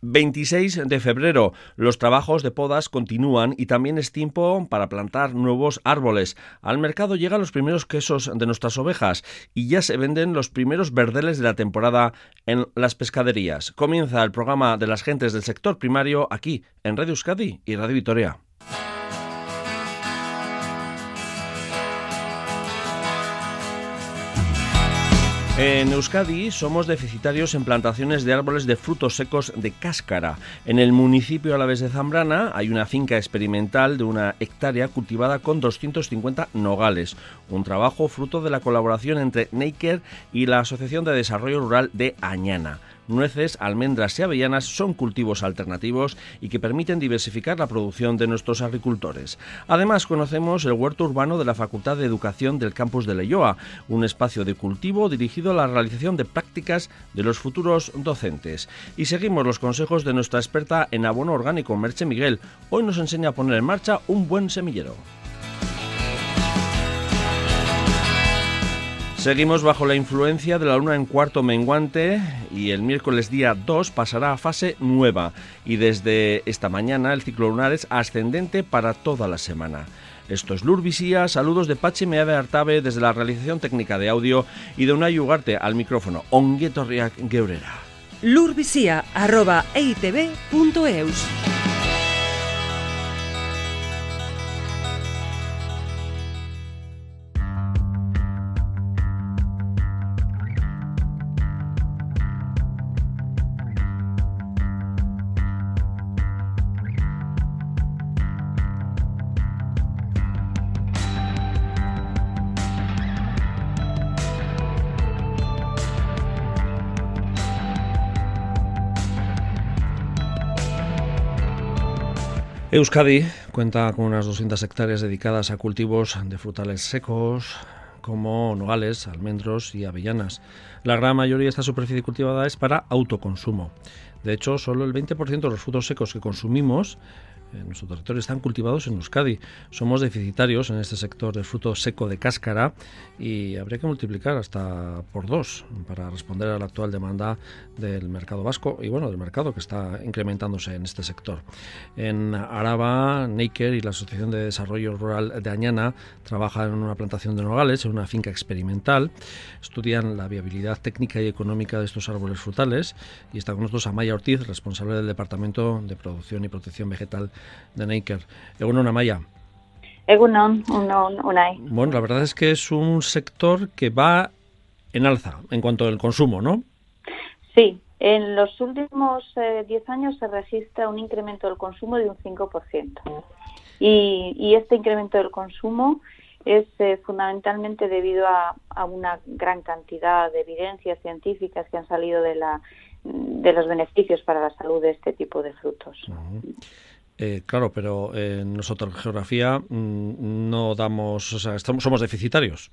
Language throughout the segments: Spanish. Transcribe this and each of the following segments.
26 de febrero. Los trabajos de podas continúan y también es tiempo para plantar nuevos árboles. Al mercado llegan los primeros quesos de nuestras ovejas y ya se venden los primeros verdeles de la temporada en las pescaderías. Comienza el programa de las gentes del sector primario aquí en Radio Euskadi y Radio Vitoria. En Euskadi somos deficitarios en plantaciones de árboles de frutos secos de cáscara. En el municipio a la vez de Zambrana hay una finca experimental de una hectárea cultivada con 250 nogales, un trabajo fruto de la colaboración entre Neiker y la Asociación de Desarrollo Rural de Añana nueces, almendras y avellanas son cultivos alternativos y que permiten diversificar la producción de nuestros agricultores. Además, conocemos el huerto urbano de la Facultad de Educación del campus de Leyoa, un espacio de cultivo dirigido a la realización de prácticas de los futuros docentes. Y seguimos los consejos de nuestra experta en abono orgánico, Merche Miguel. Hoy nos enseña a poner en marcha un buen semillero. Seguimos bajo la influencia de la luna en cuarto menguante y el miércoles día 2 pasará a fase nueva y desde esta mañana el ciclo lunar es ascendente para toda la semana. Esto es Lurvisía, saludos de Pachi Meave Artabe desde la realización técnica de audio y de una Ugarte al micrófono. Onguetorriak Geurera. Euskadi cuenta con unas 200 hectáreas dedicadas a cultivos de frutales secos como nogales, almendros y avellanas. La gran mayoría de esta superficie cultivada es para autoconsumo. De hecho, solo el 20% de los frutos secos que consumimos en nuestro territorio están cultivados en Euskadi. Somos deficitarios en este sector de fruto seco de cáscara y habría que multiplicar hasta por dos para responder a la actual demanda del mercado vasco y bueno, del mercado que está incrementándose en este sector. En Araba, Neiker y la Asociación de Desarrollo Rural de Añana trabajan en una plantación de nogales en una finca experimental, estudian la viabilidad técnica y económica de estos árboles frutales y está con nosotros Amaya Ortiz, responsable del Departamento de Producción y Protección Vegetal de Neiker. Egunon, Amaya. Egunon, Unai. Bueno, la verdad es que es un sector que va en alza en cuanto al consumo, ¿no? Sí, en los últimos 10 eh, años se registra un incremento del consumo de un 5%. Y, y este incremento del consumo es eh, fundamentalmente debido a, una gran cantidad de evidencias científicas que han salido de, la, de los beneficios para la salud de este tipo de frutos. Eh, claro, pero en nuestra geografía mm, no damos, o sea, estamos, somos deficitarios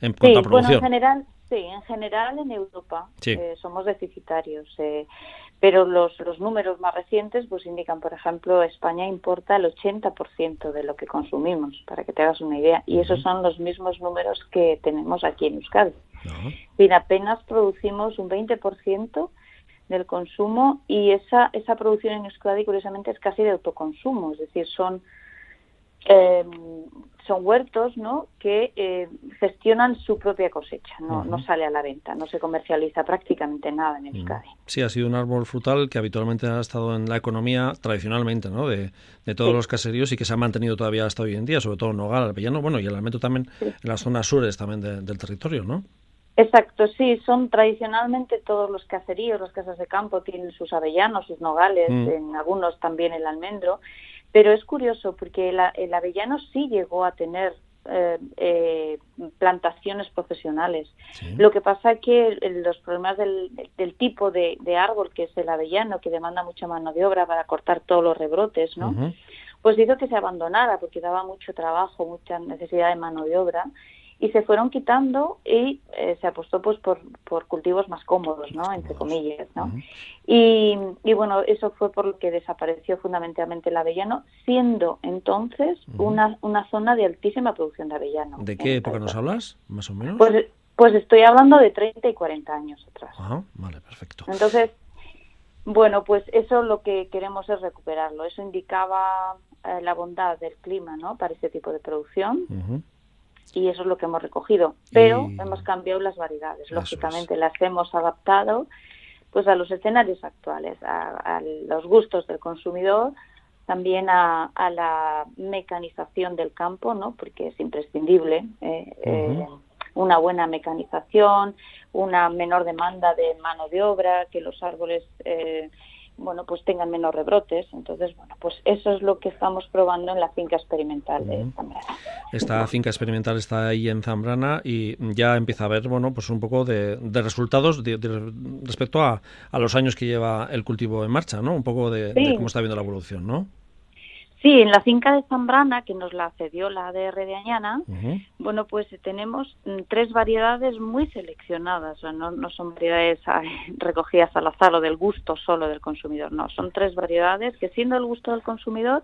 en cuanto a producción. Bueno, en general, sí, en general en Europa eh, somos deficitarios. Eh, pero los, los números más recientes pues indican, por ejemplo, España importa el 80% de lo que consumimos, para que te hagas una idea. Y esos son los mismos números que tenemos aquí en Euskadi. Y apenas producimos un 20% del consumo y esa, esa producción en Euskadi curiosamente es casi de autoconsumo, es decir, son eh, son huertos ¿no? que eh, gestionan su propia cosecha, no, no sale a la venta, no se comercializa prácticamente nada en Euskadi. Sí, ha sido un árbol frutal que habitualmente ha estado en la economía tradicionalmente ¿no? de, de todos los caseríos y que se ha mantenido todavía hasta hoy en día, sobre todo en Nogal, Alpellano, bueno, y el almento también en las zonas sures también del territorio, ¿no? Exacto, sí, son tradicionalmente todos los caseríos, las casas de campo tienen sus avellanos, sus nogales, mm. en algunos también el almendro, pero es curioso porque el, avellano sí llegó a tener eh, eh, plantaciones profesionales. Lo que pasa es que los problemas del, tipo de, árbol que es el avellano, que demanda mucha mano de obra para cortar todos los rebrotes, ¿no? Pues hizo que se abandonara porque daba mucho trabajo, mucha necesidad de mano de obra y se fueron quitando y eh, se apostó pues por, por cultivos más cómodos, ¿no? Entre comillas, ¿no? y, y, bueno, eso fue por lo que desapareció fundamentalmente el avellano, siendo entonces una, una zona de altísima producción de avellano. ¿De qué época nos hablas, más o menos? Pues, pues estoy hablando de 30 y 40 años atrás. Ajá, vale, perfecto. Entonces, Bueno, pues eso lo que queremos es recuperarlo. Eso indicaba eh, la bondad del clima, ¿no? Para ese tipo de producción. Y eso es lo que hemos recogido. Pero hemos cambiado las variedades. Lógicamente las hemos adaptado pues a los escenarios actuales, a, los gustos del consumidor, también a, la mecanización del campo, ¿no? Porque es imprescindible. Eh, eh, una buena mecanización, una menor demanda de mano de obra, que los árboles eh, bueno, pues tengan menos rebrotes. Entonces, bueno, pues eso es lo que estamos probando en la finca experimental de Zambrana. Esta finca experimental está ahí en Zambrana y ya empieza a haber, bueno, pues un poco de, resultados respecto a, a, los años que lleva el cultivo en marcha, ¿no? Un poco de, de cómo está viendo la evolución, ¿no? Sí, en la finca de Zambrana, que nos la cedió la ADR de Añana, bueno, pues tenemos mm, tres variedades muy seleccionadas, no, no son variedades recogidas al azar o del gusto solo del consumidor, no, son tres variedades que siendo el gusto del consumidor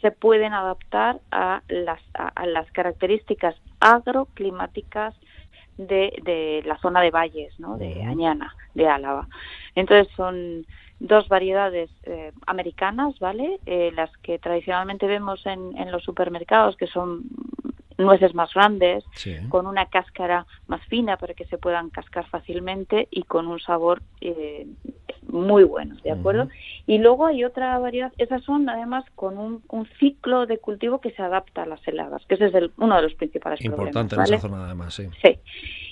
se pueden adaptar a las, a, las características agroclimáticas de, de, la zona de valles, ¿no? de Añana, de Álava. Entonces son dos variedades eh, americanas, ¿vale? Eh, las que tradicionalmente vemos en, en, los supermercados, que son nueces más grandes, con una cáscara más fina para que se puedan cascar fácilmente y con un sabor eh, muy bueno, ¿de acuerdo? Y luego hay otra variedad, esas son además con un, un, ciclo de cultivo que se adapta a las heladas, que ese es el, uno de los principales Importante problemas. en esa zona además, sí. Sí.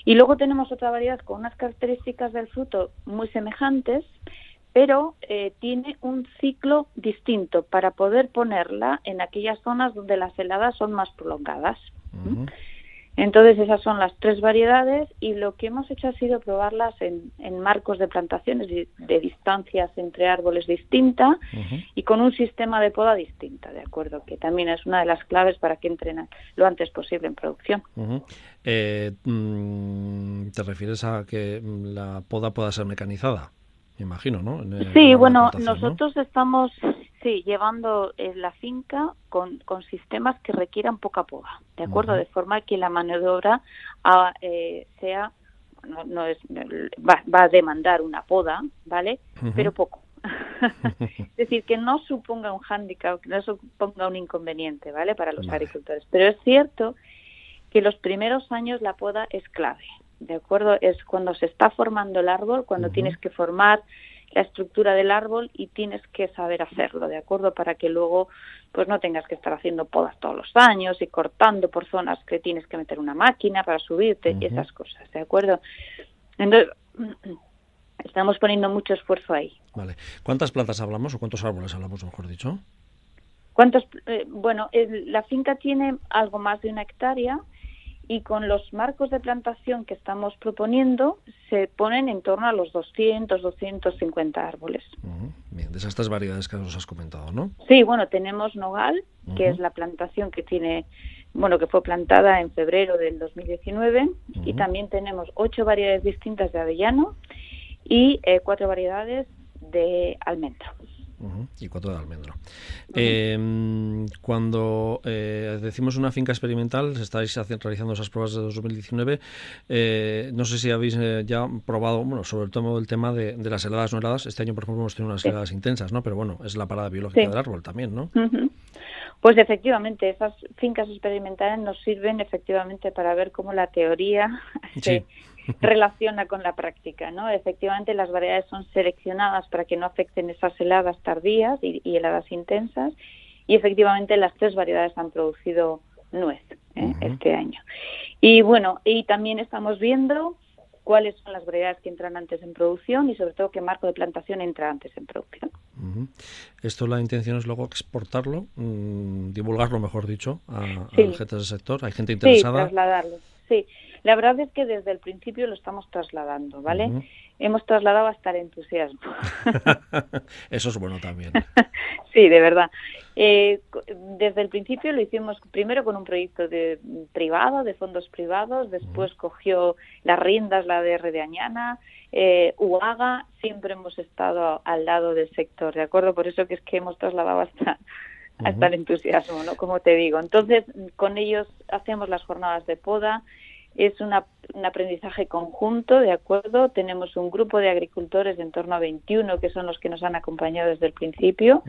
Y luego tenemos otra variedad con unas características del fruto muy semejantes, pero eh, tiene un ciclo distinto para poder ponerla en aquellas zonas donde las heladas son más prolongadas. Entonces esas son las tres variedades y lo que hemos hecho ha sido probarlas en, marcos de plantaciones de, distancias entre árboles distinta y con un sistema de poda distinta, ¿de acuerdo? Que también es una de las claves para que entren lo antes posible en producción. Eh, mm, ¿Te refieres a que la poda pueda ser mecanizada? imagino, ¿no? sí, bueno, nosotros estamos sí, llevando eh, la finca con, con sistemas que requieran poca poda, ¿de acuerdo? De forma que la mano de obra ah, eh, sea, no, es, va, va, a demandar una poda, ¿vale? Pero poco. es decir, que no suponga un hándicap, que no suponga un inconveniente, ¿vale? Para los agricultores. Pero es cierto que los primeros años la poda es clave. ¿de acuerdo? Es cuando se está formando el árbol, cuando tienes que formar la estructura del árbol y tienes que saber hacerlo, ¿de acuerdo? Para que luego pues no tengas que estar haciendo podas todos los años y cortando por zonas que tienes que meter una máquina para subirte y esas cosas, ¿de acuerdo? Entonces, estamos poniendo mucho esfuerzo ahí. Vale. ¿Cuántas plantas hablamos o cuántos árboles hablamos, mejor dicho? ¿Cuántos? Eh, bueno, la finca tiene algo más de una hectárea y con los marcos de plantación que estamos proponiendo se ponen en torno a los 200, 250 árboles. Bien, de esas tres variedades que nos has comentado, ¿no? Sí, bueno, tenemos nogal, que es la plantación que tiene, bueno, que fue plantada en febrero del 2019, y también tenemos ocho variedades distintas de avellano y eh, cuatro variedades de Y cuatro de almendro. Em, cuando eh, decimos una finca experimental, estáis realizando esas pruebas de 2019. Eh, no sé si habéis eh, ya probado, bueno, sobre todo el tema de, las heladas no heladas. Este año, por ejemplo, hemos tenido unas heladas intensas, ¿no? Pero bueno, es la parada biológica del árbol también, ¿no? Pues efectivamente, esas fincas experimentales nos sirven efectivamente para ver cómo la teoría se relaciona con la práctica, ¿no? Efectivamente, las variedades son seleccionadas para que no afecten esas heladas tardías y, heladas intensas, y efectivamente las tres variedades han producido nuez ¿eh? este año. Y bueno, y también estamos viendo cuáles son las variedades que entran antes en producción y sobre todo qué marco de plantación entra antes en producción. Esto la intención es luego exportarlo, mm, divulgarlo, mejor dicho, a, gente del sector. Hay gente interesada. Sí, trasladarlo. Sí, la verdad es que desde el principio lo estamos trasladando, ¿vale? Hemos trasladado hasta el entusiasmo. Eso es bueno también. sí, de verdad. Eh, desde el principio lo hicimos primero con un proyecto de privado, de fondos privados, después cogió las riendas la DR de Añana, eh, UAGA, siempre hemos estado al lado del sector, ¿de acuerdo? Por eso que es que hemos trasladado hasta hasta el entusiasmo, ¿no? Como te digo. Entonces, con ellos hacemos las jornadas de poda, es una, un aprendizaje conjunto, ¿de acuerdo? Tenemos un grupo de agricultores de en torno a 21 que son los que nos han acompañado desde el principio.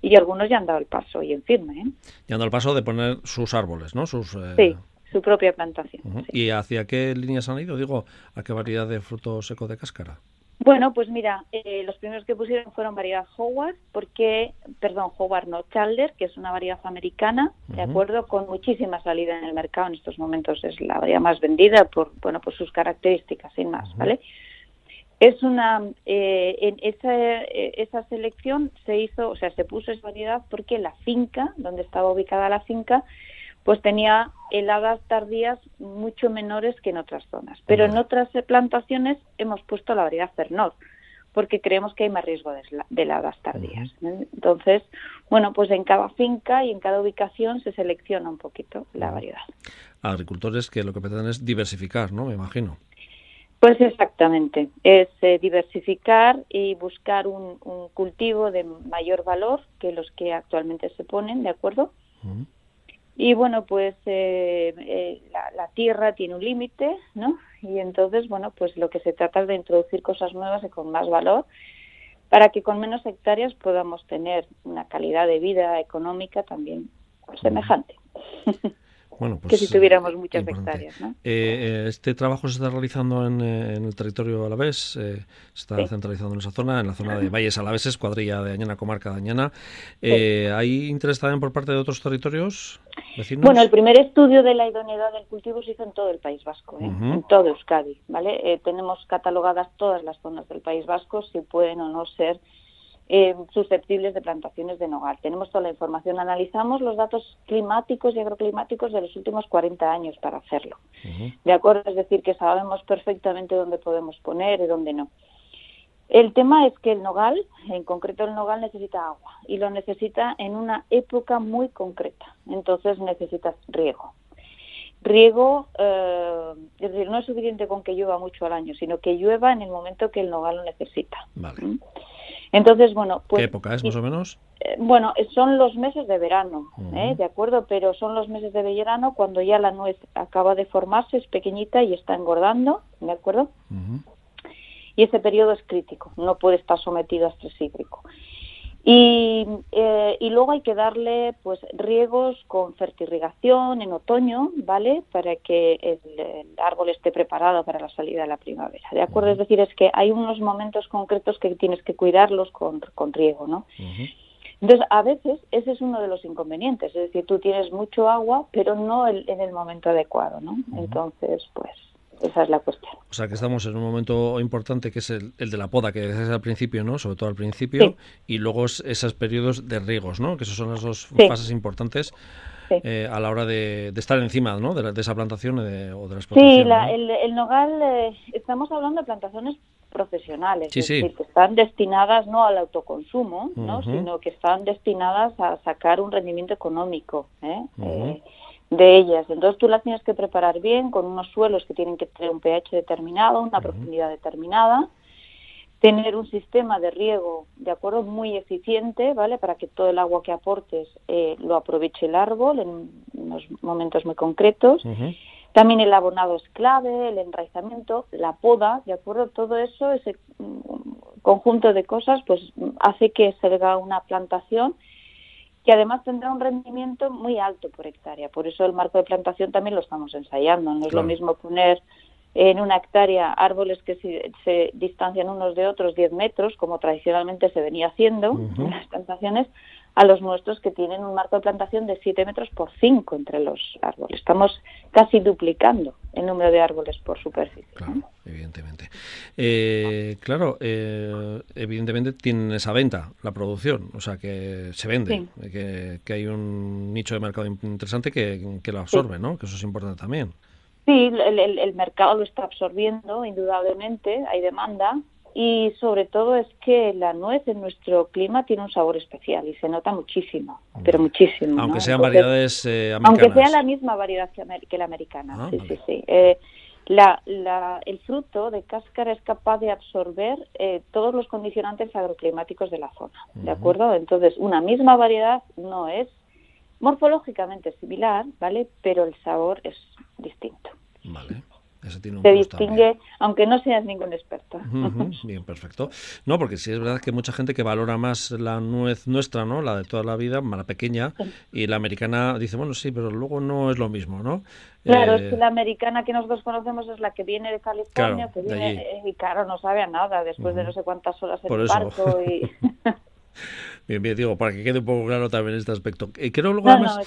Y algunos ya han dado el paso y en firme. ¿eh? Ya han dado el paso de poner sus árboles, ¿no? Sus, eh, Sí, su propia plantación. ¿Y hacia qué líneas han ido? Digo, ¿a qué variedad de fruto seco de cáscara? Bueno, pues mira, eh, los primeros que pusieron fueron variedad Howard, porque, perdón, Howard no, Chalder, que es una variedad americana, de acuerdo, con muchísima salida en el mercado en estos momentos es la variedad más vendida por, bueno, por sus características, sin más, ¿vale? Es una, eh, en esa, eh, esa selección se hizo, o sea, se puso esa variedad porque la finca, donde estaba ubicada la finca, pues tenía heladas tardías mucho menores que en otras zonas. Pero en otras plantaciones hemos puesto la variedad Fernor, porque creemos que hay más riesgo de, heladas tardías. Entonces, bueno, pues en cada finca y en cada ubicación se selecciona un poquito la variedad. Agricultores que lo que pretenden es diversificar, ¿no? Me imagino. Pues exactamente, es eh, diversificar y buscar un, cultivo de mayor valor que los que actualmente se ponen, ¿de acuerdo? Y bueno, pues eh, eh, la, tierra tiene un límite, ¿no? Y entonces, bueno, pues lo que se trata es de introducir cosas nuevas y con más valor para que con menos hectáreas podamos tener una calidad de vida económica también semejante. Bueno, pues, que si tuviéramos muchas hectáreas. ¿no? Eh, este trabajo se está realizando en, el territorio alavés, eh, se está centralizando en esa zona, en la zona de Valles Alaveses, cuadrilla de Añana, comarca de Añana. Eh, ¿Hay interés también por parte de otros territorios vecinos? Bueno, el primer estudio de la idoneidad del cultivo se hizo en todo el País Vasco, en todo Euskadi. ¿vale? tenemos catalogadas todas las zonas del País Vasco, si pueden o no ser eh, susceptibles de plantaciones de nogal. Tenemos toda la información, analizamos los datos climáticos y agroclimáticos de los últimos 40 años para hacerlo. ¿De acuerdo? Es decir, que sabemos perfectamente dónde podemos poner y dónde no. El tema es que el nogal, en concreto el nogal necesita agua y lo necesita en una época muy concreta. Entonces necesita riego. Riego, eh, es decir, no es suficiente con que llueva mucho al año, sino que llueva en el momento que el nogal lo necesita. Vale. ¿Mm? Entonces, bueno, pues... ¿Qué época es más o menos? Eh, bueno, son los meses de verano, ¿eh? ¿de acuerdo? Pero son los meses de verano cuando ya la nuez acaba de formarse, es pequeñita y está engordando, ¿de acuerdo? Y ese periodo es crítico, no puede estar sometido a estrés hídrico. Y, eh, y, luego hay que darle pues riegos con fertirrigación en otoño, ¿vale? Para que el, árbol esté preparado para la salida de la primavera, ¿de acuerdo? Es decir, es que hay unos momentos concretos que tienes que cuidarlos con, con riego, ¿no? Entonces, a veces ese es uno de los inconvenientes, es decir, tú tienes mucho agua, pero no en el momento adecuado, ¿no? Entonces, pues esa es la cuestión. O sea que estamos en un momento importante que es el, de la poda, que es al principio, ¿no? Sobre todo al principio, y luego esos periodos de riegos, ¿no? Que esas son las dos fases importantes. Eh, a la hora de, estar encima ¿no? de, esa plantación o de la explotación. Sí, el, nogal, eh, estamos hablando de plantaciones profesionales, es decir, que están destinadas no al autoconsumo, ¿no? sino que están destinadas a sacar un rendimiento económico. ¿eh? eh de ellas. Entonces tú las tienes que preparar bien con unos suelos que tienen que tener un pH determinado, una profundidad determinada, tener un sistema de riego de acuerdo muy eficiente, ¿vale? Para que todo el agua que aportes eh, lo aproveche el árbol en unos momentos muy concretos. También el abonado es clave, el enraizamiento, la poda, ¿de acuerdo? Todo eso, ese mm, conjunto de cosas, pues hace que salga una plantación que además tendrá un rendimiento muy alto por hectárea. Por eso el marco de plantación también lo estamos ensayando. No es lo mismo poner en una hectárea árboles que se, distancian unos de otros 10 metros, como tradicionalmente se venía haciendo en las plantaciones, a los nuestros que tienen un marco de plantación de 7 metros por 5 entre los árboles. Estamos casi duplicando el número de árboles por superficie. Claro, evidentemente. Eh, claro, eh, evidentemente tienen esa venta, la producción, o sea que se vende, que, hay un nicho de mercado interesante que, lo absorbe, ¿no? Que eso es importante también. Sí, el, mercado lo está absorbiendo, indudablemente, hay demanda, y sobre todo es que la nuez en nuestro clima tiene un sabor especial y se nota muchísimo, pero muchísimo. Aunque sean variedades eh, americanas. Aunque sea la misma variedad que, la americana, ah, sí, sí, sí, eh, la, la, el fruto de cáscara es capaz de absorber eh, todos los condicionantes agroclimáticos de la zona, ¿de acuerdo? Entonces, una misma variedad no es morfológicamente similar, ¿vale? Pero el sabor es distinto. Vale se distingue, aunque no seas ningún experto. bien, perfecto. No, porque sí es verdad que mucha gente que valora más la nuez nuestra, ¿no? La de toda la vida, la pequeña, y la americana dice, bueno, sí, pero luego no es lo mismo, ¿no? Claro, es que eh, la americana que nosotros conocemos es la que viene de California, que viene, y claro, no sabe a nada después de no sé cuántas horas en el barco y... Bien, bien, digo, para que quede un poco claro también este aspecto. Eh, creo luego además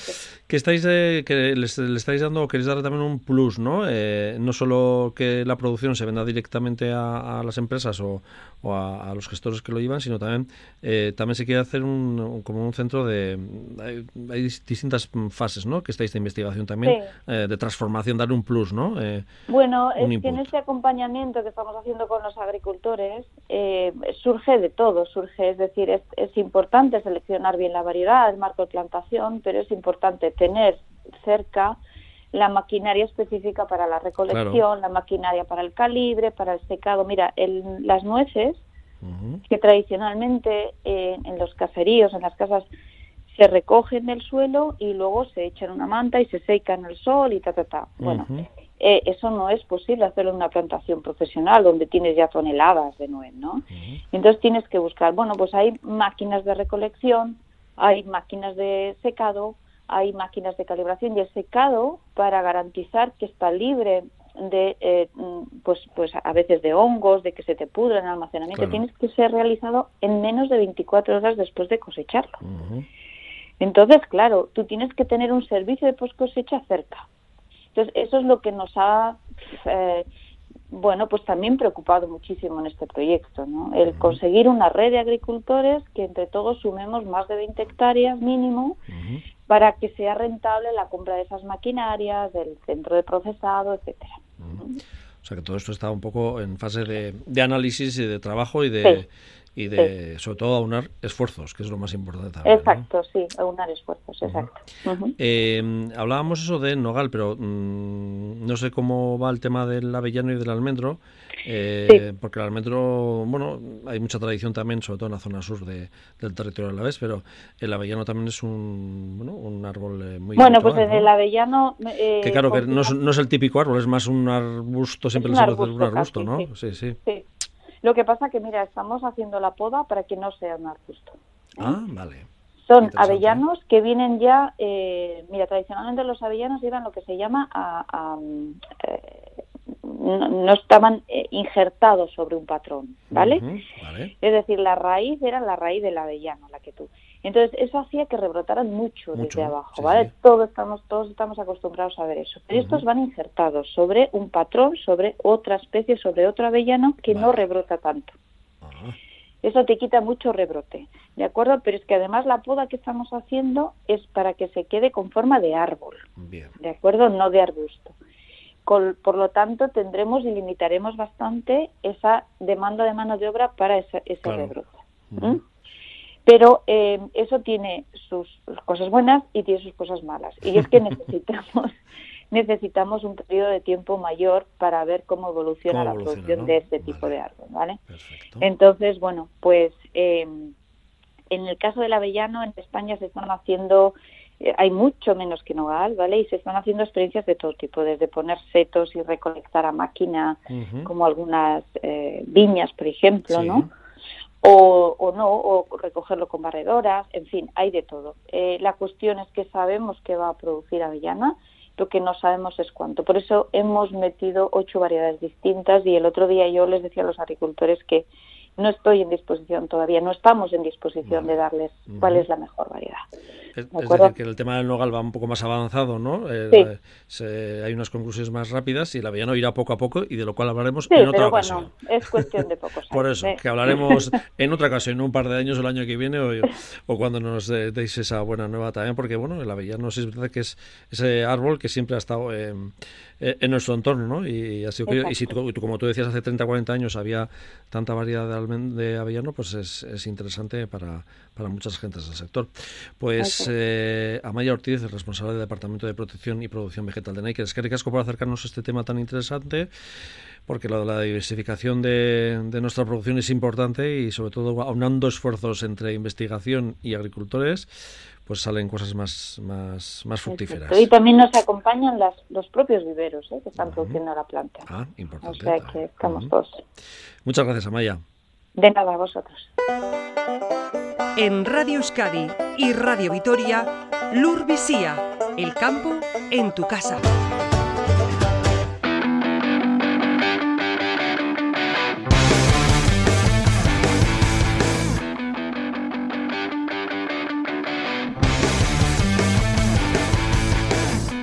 que... estáis eh, que les, le estáis dando, queréis dar también un plus, ¿no? Eh, no solo que la producción se venda directamente a, las empresas o, a, los gestores que lo llevan, sino también también se quiere hacer un, como un centro de hay, distintas fases, ¿no? Que estáis de investigación también, de transformación, dar un plus, ¿no? bueno, es que en este acompañamiento que estamos haciendo con los agricultores surge de todo, surge, es decir, es, es importante seleccionar bien la variedad, el marco de plantación, pero es importante tener cerca la maquinaria específica para la recolección, la maquinaria para el calibre, para el secado. Mira, las nueces, que tradicionalmente eh, en los caseríos, en las casas, se recogen del suelo y luego se echan una manta y se secan en el sol y ta, ta, ta. Bueno, eh, eso no es posible hacerlo en una plantación profesional donde tienes ya toneladas de nuez, ¿no? Entonces tienes que buscar, bueno, pues hay máquinas de recolección, hay máquinas de secado, hay máquinas de calibración y el secado para garantizar que está libre de eh, pues pues a veces de hongos, de que se te pudra en el almacenamiento, tienes que ser realizado en menos de 24 horas después de cosecharlo. Entonces, claro, tú tienes que tener un servicio de post cosecha cerca. Entonces, eso es lo que nos ha, eh, bueno, pues también preocupado muchísimo en este proyecto, ¿no? El conseguir una red de agricultores que entre todos sumemos más de 20 hectáreas mínimo para que sea rentable la compra de esas maquinarias, del centro de procesado, etcétera. O sea que todo esto está un poco en fase de, de análisis y de trabajo y de, y de sobre todo aunar esfuerzos, que es lo más importante también. Exacto, sí, aunar esfuerzos, exacto. Eh, hablábamos eso de Nogal, pero mm, no sé cómo va el tema del avellano y del almendro, eh, porque el almendro, bueno, hay mucha tradición también, sobre todo en la zona sur de, del territorio de la vez, pero el avellano también es un, bueno, un árbol eh, muy Bueno, pues el avellano... que claro, que no es, el típico árbol, es más un arbusto, siempre se arbusto, un arbusto, ¿no? sí. sí. sí. Lo que pasa que, mira, estamos haciendo la poda para que no sea un arbusto. ¿eh? Ah, vale. Son avellanos que vienen ya, eh, mira, tradicionalmente los avellanos llevan lo que se llama, a, eh, no, estaban injertados sobre un patrón, ¿vale? ¿vale? Es decir, la raíz era la raíz del avellano, la que tú. Entonces, eso hacía que rebrotaran mucho, desde abajo, ¿vale? Todos estamos, todos estamos acostumbrados a ver eso. Pero estos van insertados sobre un patrón, sobre otra especie, sobre otro avellano que no rebrota tanto. Eso te quita mucho rebrote, ¿de acuerdo? Pero es que además la poda que estamos haciendo es para que se quede con forma de árbol, ¿de acuerdo? No de arbusto. por lo tanto, tendremos y limitaremos bastante esa demanda de mano de obra para ese, rebrote. Pero eh, eso tiene sus cosas buenas y tiene sus cosas malas. Y es que necesitamos necesitamos un periodo de tiempo mayor para ver cómo evoluciona la producción de este tipo de árbol, ¿vale? Entonces, bueno, pues eh, en el caso del avellano en España se están haciendo eh, hay mucho menos que nogal, ¿vale? Y se están haciendo experiencias de todo tipo, desde poner setos y recolectar a máquina, como algunas viñas, por ejemplo, ¿no? O, o, no, o recogerlo con barredoras, en fin, hay de todo. Eh, la cuestión es que sabemos que va a producir avellana, lo que no sabemos es cuánto. Por eso hemos metido ocho variedades distintas y el otro día yo les decía a los agricultores que no estoy en disposición todavía, no estamos en disposición de darles cuál es la mejor variedad. Es, decir, que el tema del nogal va un poco más avanzado, ¿no? Eh, hay unas conclusiones más rápidas y el avellano irá poco a poco y de lo cual hablaremos en otra pero ocasión. Bueno, es cuestión de pocos años. Por eso, que hablaremos en otra ocasión, en un par de años, el año que viene o, cuando nos deis esa buena nueva también, porque bueno, el avellano es verdad que es ese árbol que siempre ha estado en nuestro entorno, ¿no? Y, así y si tú, como tú decías, hace 30 40 años había tanta variedad de, de avellano, pues es, es interesante para, para muchas gentes del sector. Pues eh, Amaya Ortiz, responsable del Departamento de Protección y Producción Vegetal de Nike. Es que ricasco por acercarnos a este tema tan interesante. porque la, la diversificación de, de, nuestra producción es importante y sobre todo aunando esfuerzos entre investigación y agricultores, pues salen cosas más, más, más fructíferas. Y también nos acompañan las, los propios viveros ¿eh? que están produciendo la planta. Ah, importante. O sea que estamos todos. Muchas gracias, Amaya. De nada, a vosotros. En Radio Euskadi y Radio Vitoria, Lur Visía, el campo en tu casa.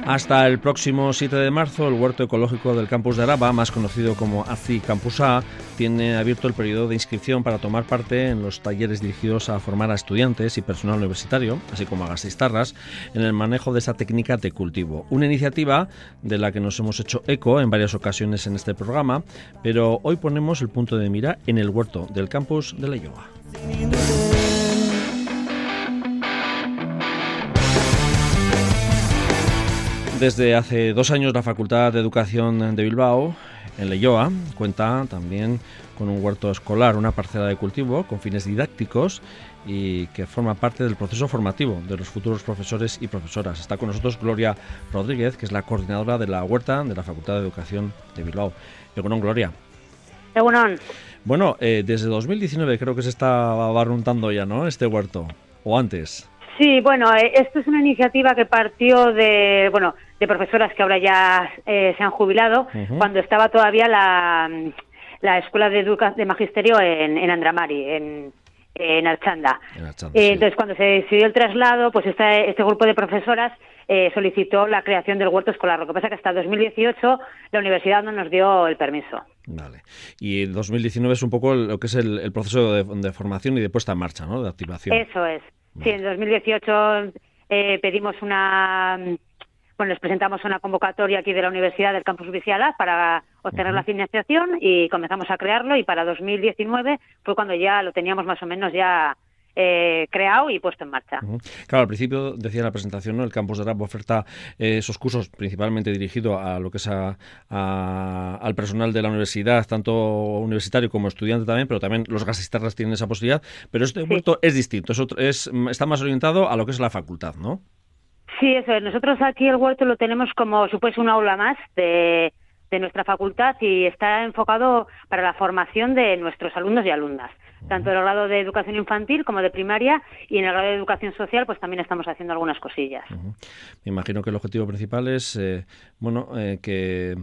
Hasta el próximo 7 de marzo, el huerto ecológico del campus de Araba, más conocido como ACI Campus A, tiene abierto el periodo de inscripción para tomar parte en los talleres dirigidos a formar a estudiantes y personal universitario, así como a gasistarras, en el manejo de esa técnica de cultivo. Una iniciativa de la que nos hemos hecho eco en varias ocasiones en este programa, pero hoy ponemos el punto de mira en el huerto del campus de la Yoga. Desde hace dos años la Facultad de Educación de Bilbao, en Leyoa, cuenta también con un huerto escolar, una parcela de cultivo con fines didácticos y que forma parte del proceso formativo de los futuros profesores y profesoras. Está con nosotros Gloria Rodríguez, que es la coordinadora de la huerta de la Facultad de Educación de Bilbao. Egunon, Gloria. Egunon. Bueno, eh, desde 2019 creo que se está barruntando ya, ¿no? Este huerto, o antes. Sí, bueno, eh, esto es una iniciativa que partió de, bueno, de profesoras que ahora ya eh, se han jubilado, uh -huh. cuando estaba todavía la, la Escuela de, Educa de Magisterio en, en Andramari, en, en Archanda. En Archanda eh, sí. Entonces, cuando se decidió el traslado, pues este, este grupo de profesoras eh, solicitó la creación del huerto escolar. Lo que pasa es que hasta 2018 la universidad no nos dio el permiso. Vale. Y 2019 es un poco lo que es el, el proceso de, de, formación y de puesta en marcha, ¿no? De activación. Eso es. Vale. Sí, en 2018 eh, pedimos una bueno, les presentamos una convocatoria aquí de la Universidad del Campus Viciala para obtener uh -huh. la financiación y comenzamos a crearlo y para 2019 fue cuando ya lo teníamos más o menos ya eh, creado y puesto en marcha. Uh -huh. Claro, al principio decía la presentación, ¿no? el campus de RAP oferta eh, esos cursos principalmente dirigidos a lo que es a, a, al personal de la universidad, tanto universitario como estudiante también, pero también los gasistas tienen esa posibilidad, pero este sí. es distinto, es, otro, es está más orientado a lo que es la facultad, ¿no? Sí, eso es. Nosotros aquí el huerto lo tenemos como supone un aula más de, nuestra facultad y está enfocado para la formación de nuestros alumnos y alumnas, tanto en el grado de educación infantil como de primaria y en el grado de educación social pues también estamos haciendo algunas cosillas. Me imagino que el objetivo principal es, eh, bueno, eh, que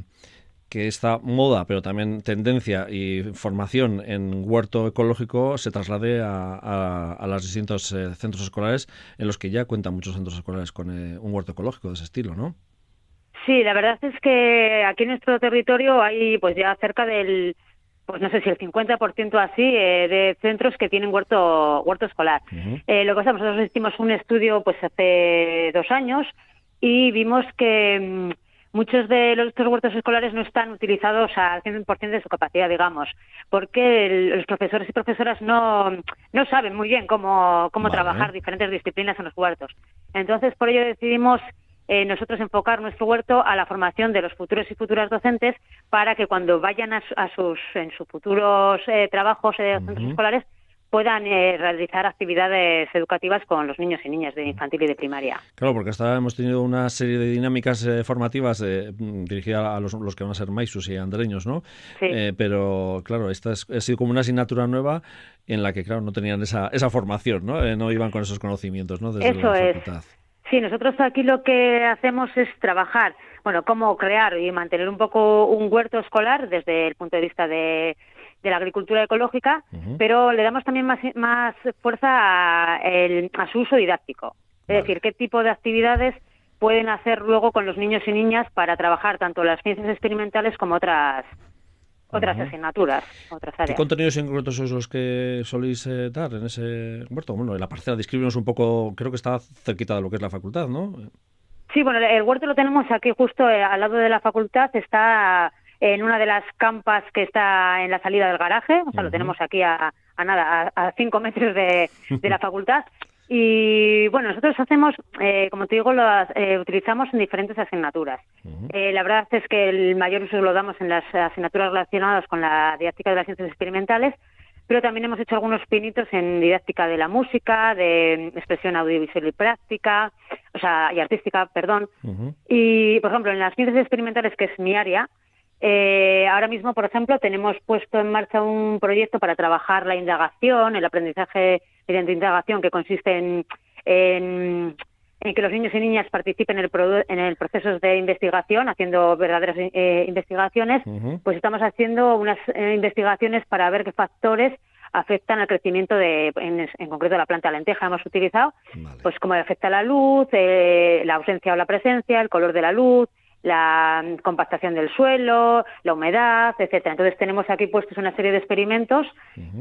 que esta moda, pero también tendencia y formación en huerto ecológico se traslade a, a, a los distintos eh, centros escolares en los que ya cuentan muchos centros escolares con eh, un huerto ecológico de ese estilo, ¿no? Sí, la verdad es que aquí en nuestro territorio hay pues ya cerca del pues no sé si el 50% así eh, de centros que tienen huerto huerto escolar. Uh -huh. eh, lo que pasa, nosotros hicimos un estudio pues hace dos años y vimos que mm, muchos de los, estos huertos escolares no están utilizados al 100% de su capacidad, digamos, porque el, los profesores y profesoras no, no saben muy bien cómo, cómo vale. trabajar diferentes disciplinas en los huertos. Entonces, por ello decidimos eh, nosotros enfocar nuestro huerto a la formación de los futuros y futuras docentes para que cuando vayan a, a sus en sus futuros eh, trabajos eh, uh -huh. centros escolares puedan eh, realizar actividades educativas con los niños y niñas de infantil y de primaria. Claro, porque hasta ahora hemos tenido una serie de dinámicas eh, formativas eh, dirigidas a los, los, que van a ser maisus y andreños, ¿no? Sí. Eh, pero claro, esta es, ha sido como una asignatura nueva en la que, claro, no tenían esa, esa formación, ¿no? Eh, no iban con esos conocimientos, ¿no? Desde Eso la facultad. es. Sí, nosotros aquí lo que hacemos es trabajar, bueno, cómo crear y mantener un poco un huerto escolar desde el punto de vista de de la agricultura ecológica, uh -huh. pero le damos también más, más fuerza a, el, a su uso didáctico. Es decir, qué tipo de actividades pueden hacer luego con los niños y niñas para trabajar tanto las ciencias experimentales como otras otras asignaturas, otras áreas. ¿Qué contenidos en concreto sois los que soléis eh, dar en ese huerto? Bueno, en la parcela, descríbenos un poco, creo que está cerquita de lo que es la facultad, ¿no? Sí, bueno, el huerto lo tenemos aquí justo eh, al lado de la facultad, está en una de las campas que está en la salida del garaje, o sea, uh -huh. lo tenemos aquí a, a nada, a, a, cinco metros de, de la facultad. Y bueno, nosotros hacemos, eh, como te digo, las eh, utilizamos en diferentes asignaturas. Eh, la verdad es que el mayor uso lo damos en las asignaturas relacionadas con la didáctica de las ciencias experimentales, pero también hemos hecho algunos pinitos en didáctica de la música, de expresión audiovisual y práctica, o sea, y artística, perdón. Y, por ejemplo, en las ciencias experimentales, que es mi área, ahora mismo, por ejemplo, tenemos puesto en marcha un proyecto para trabajar la indagación, el aprendizaje mediante indagación que consiste en, en, que los niños y niñas participen en el, en el proceso de investigación, haciendo verdaderas eh, investigaciones, pues estamos haciendo unas eh, investigaciones para ver qué factores afectan al crecimiento de, en, concreto, de la planta lenteja. Hemos utilizado, pues cómo afecta la luz, eh, la ausencia o la presencia, el color de la luz, la compactación del suelo, la humedad, etcétera. Entonces tenemos aquí puestos una serie de experimentos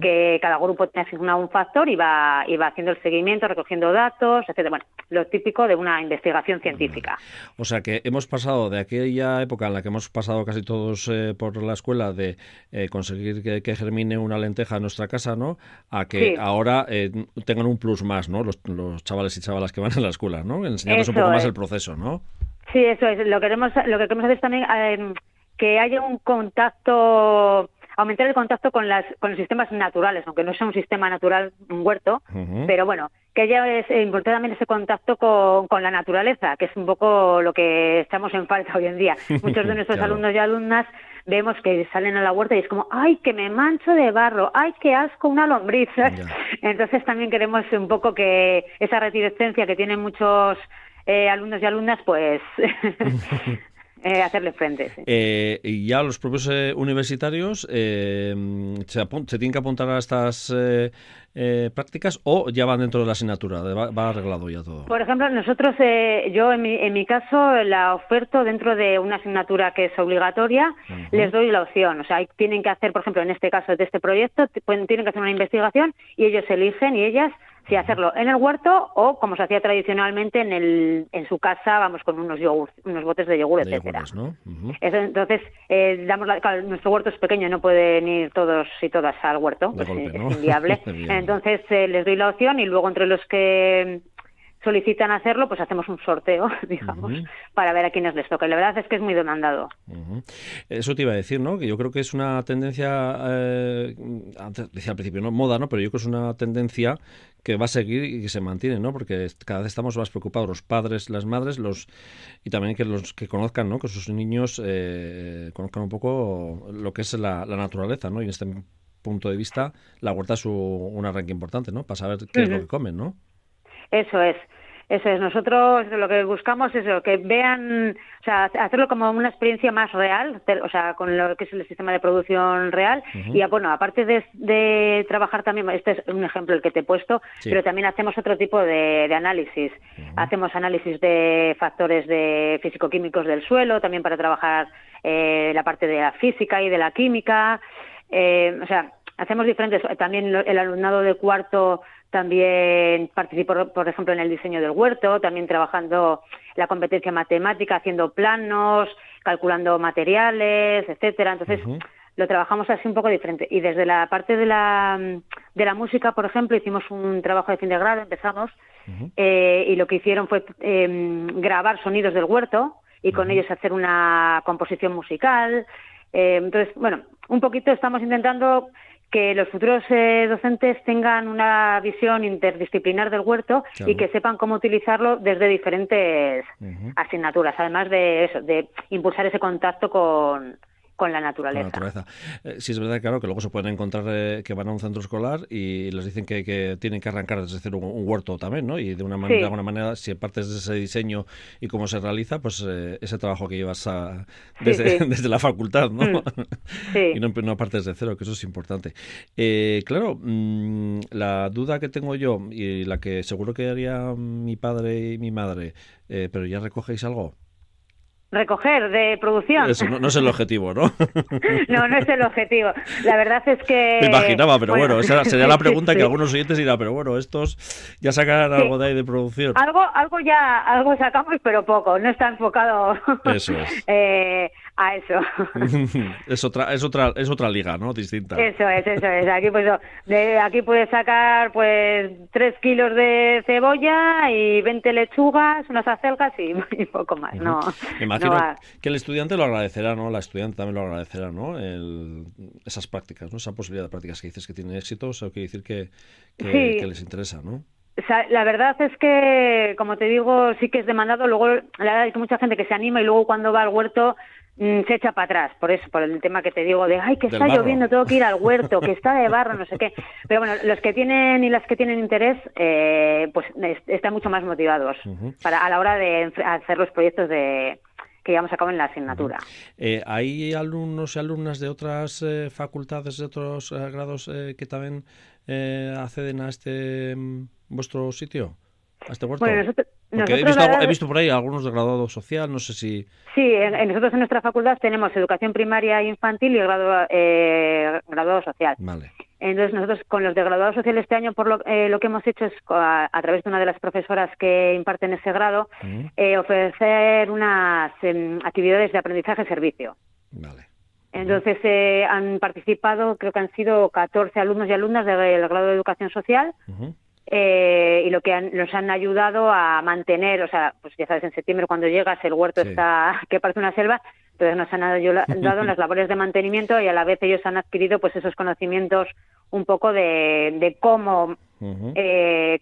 que cada grupo tiene asignado un factor y va, y va haciendo el seguimiento, recogiendo datos, etcétera. Bueno, lo típico de una investigación científica. O sea que hemos pasado de aquella época en la que hemos pasado casi todos eh, por la escuela de eh, conseguir que, germine una lenteja en nuestra casa, ¿no? A que ahora eh, tengan un plus más, ¿no? Los, chavales y chavalas que van a la escuela, ¿no? Enseñarnos un poco más el proceso, ¿no? Sí, eso es. Lo que queremos, lo que queremos hacer es también eh, que haya un contacto, aumentar el contacto con, las, con los sistemas naturales, aunque no sea un sistema natural, un huerto, pero bueno, que haya es importante también ese contacto con, con, la naturaleza, que es un poco lo que estamos en falta hoy en día. Muchos de nuestros alumnos y alumnas vemos que salen a la huerta y es como, ay, que me mancho de barro, ay, qué asco una lombriz. Entonces también queremos un poco que esa reticencia que tienen muchos eh, alumnos y alumnas, pues eh, hacerle frente. Eh, y ya los propios universitarios se, se, tienen que apuntar a estas prácticas o ya van dentro de la asignatura, va, arreglado ya todo. Por ejemplo, nosotros, yo en mi, en mi caso la oferto dentro de una asignatura que es obligatoria, les doy la opción, o sea, tienen que hacer, por ejemplo, en este caso de este proyecto, tienen que hacer una investigación y ellos eligen y ellas si hacerlo en el huerto o como se hacía tradicionalmente en el en su casa vamos con unos yogur, unos botes de yogur etcétera. entonces eh, damos nuestro huerto es pequeño no pueden ir todos y todas al huerto pues, es inviable. Entonces eh, les doy la opción y luego entre los que solicitan hacerlo, pues hacemos un sorteo, digamos, para ver a quiénes les toca. Y la verdad es que es muy demandado. Eso te iba a decir, ¿no? Que yo creo que es una tendencia, eh, antes decía al principio, no moda, ¿no? Pero yo creo que es una tendencia que va a seguir y que se mantiene, ¿no? Porque cada vez estamos más preocupados los padres, las madres, los y también que los que conozcan, ¿no? Que sus niños eh, conozcan un poco lo que es la, naturaleza, ¿no? Y en este punto de vista, la huerta es un arranque importante, ¿no? Para saber qué es lo que comen, ¿no? Eso es. Eso es, nosotros lo que buscamos es que vean, o sea, hacerlo como una experiencia más real, o sea, con lo que es el sistema de producción real. Y bueno, aparte de, trabajar también, este es un ejemplo el que te he puesto, pero también hacemos otro tipo de, análisis. Hacemos análisis de factores de físico-químicos del suelo, también para trabajar eh, la parte de la física y de la química. Eh, o sea, hacemos diferentes, también el alumnado de cuarto también participo, por ejemplo, en el diseño del huerto, también trabajando la competencia matemática, haciendo planos, calculando materiales, etcétera. Entonces, lo trabajamos así un poco diferente. Y desde la parte de la, de la música, por ejemplo, hicimos un trabajo de fin de grado, empezamos, eh, y lo que hicieron fue em, grabar sonidos del huerto y con ellos hacer una composición musical. Eh, entonces, bueno, un poquito estamos intentando que los futuros eh, docentes tengan una visión interdisciplinar del huerto y que sepan cómo utilizarlo desde diferentes asignaturas, además de eso, de impulsar ese contacto con, con la naturaleza. Eh, sí, es verdad, claro, que luego se pueden encontrar eh, que van a un centro escolar y les dicen que, que tienen que arrancar desde cero un, huerto también, ¿no? Y de una manera, de alguna manera, si partes de ese diseño y cómo se realiza, pues eh, ese trabajo que llevas a, desde, desde, la facultad, ¿no? Mm. y no, no, partes de cero, que eso es importante. claro, mm, la duda que tengo yo y la que seguro que haría mi padre y mi madre, pero ya recogéis algo recoger de producción. Eso no, es el objetivo, ¿no? no, no es el objetivo. La verdad es que... Me imaginaba, pero bueno, esa sería la pregunta que algunos oyentes dirán, pero bueno, estos ya sacan algo de ahí de producción. Algo, algo ya, algo sacamos, pero poco, no está enfocado Eso es. eh, a eso. es otra, es otra, es otra liga, ¿no? Distinta. Eso es, eso es. Aquí pues de aquí puedes sacar pues tres kilos de cebolla y 20 lechugas, unas acelgas y, poco más. No. Me imagino que el estudiante lo agradecerá, ¿no? La estudiante también lo agradecerá, ¿no? esas prácticas, ¿no? Esa posibilidad de prácticas que dices que tiene éxito, eso quiere decir que, que les interesa, ¿no? la verdad es que, como te digo, sí que es demandado. Luego, la verdad es que mucha gente que se anima y luego cuando va al huerto se echa para atrás, por eso, por el tema que te digo de, ay, que está lloviendo, tengo que ir al huerto, que está de barro, no sé qué. Pero bueno, los que tienen y las que tienen interés, eh, pues están mucho más motivados para a la hora de hacer los proyectos de que llevamos a cabo en la asignatura. Eh, ¿Hay alumnos y alumnas de otras eh, facultades, de otros grados que también acceden a este mm, vuestro sitio? ¿A este huerto? Bueno, nosotros, he, visto, por ahí algunos de graduado social, no sé si... Sí, en, nosotros en nuestra facultad tenemos educación primaria e infantil y graduado, eh, graduado social. Vale. Entonces nosotros con los de graduado social este año por lo, eh, lo que hemos hecho es a, través de una de las profesoras que imparten ese grado eh, ofrecer unas em, actividades de aprendizaje-servicio. Vale. Entonces eh, han participado, creo que han sido 14 alumnos y alumnas del grado de educación social. Eh, y lo que nos han ayudado a mantener, o sea, pues ya sabes, en septiembre cuando llegas el huerto está que parece una selva, entonces nos han ayudado en las labores de mantenimiento y a la vez ellos han adquirido pues esos conocimientos un poco de, de cómo eh,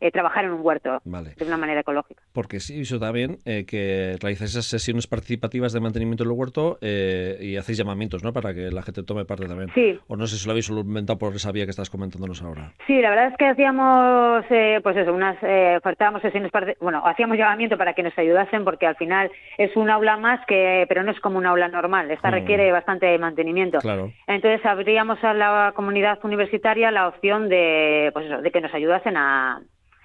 eh, trabajar en un huerto de una manera ecológica. Porque sí, eso también eh, que realizáis esas sesiones participativas de mantenimiento del huerto eh, y hacéis llamamientos, ¿no? Para que la gente tome parte también. Sí. O no sé si lo habéis solo inventado por esa vía que estás comentándonos ahora. Sí, la verdad es que hacíamos, pues eso, unas, ofertábamos sesiones, bueno, hacíamos llamamiento para que nos ayudasen porque al final es un aula más que, pero no es como un aula normal. Esta mm. requiere bastante mantenimiento. Claro. Entonces abríamos a la comunidad universitaria la opción de, pues eso, de que nos ayudasen a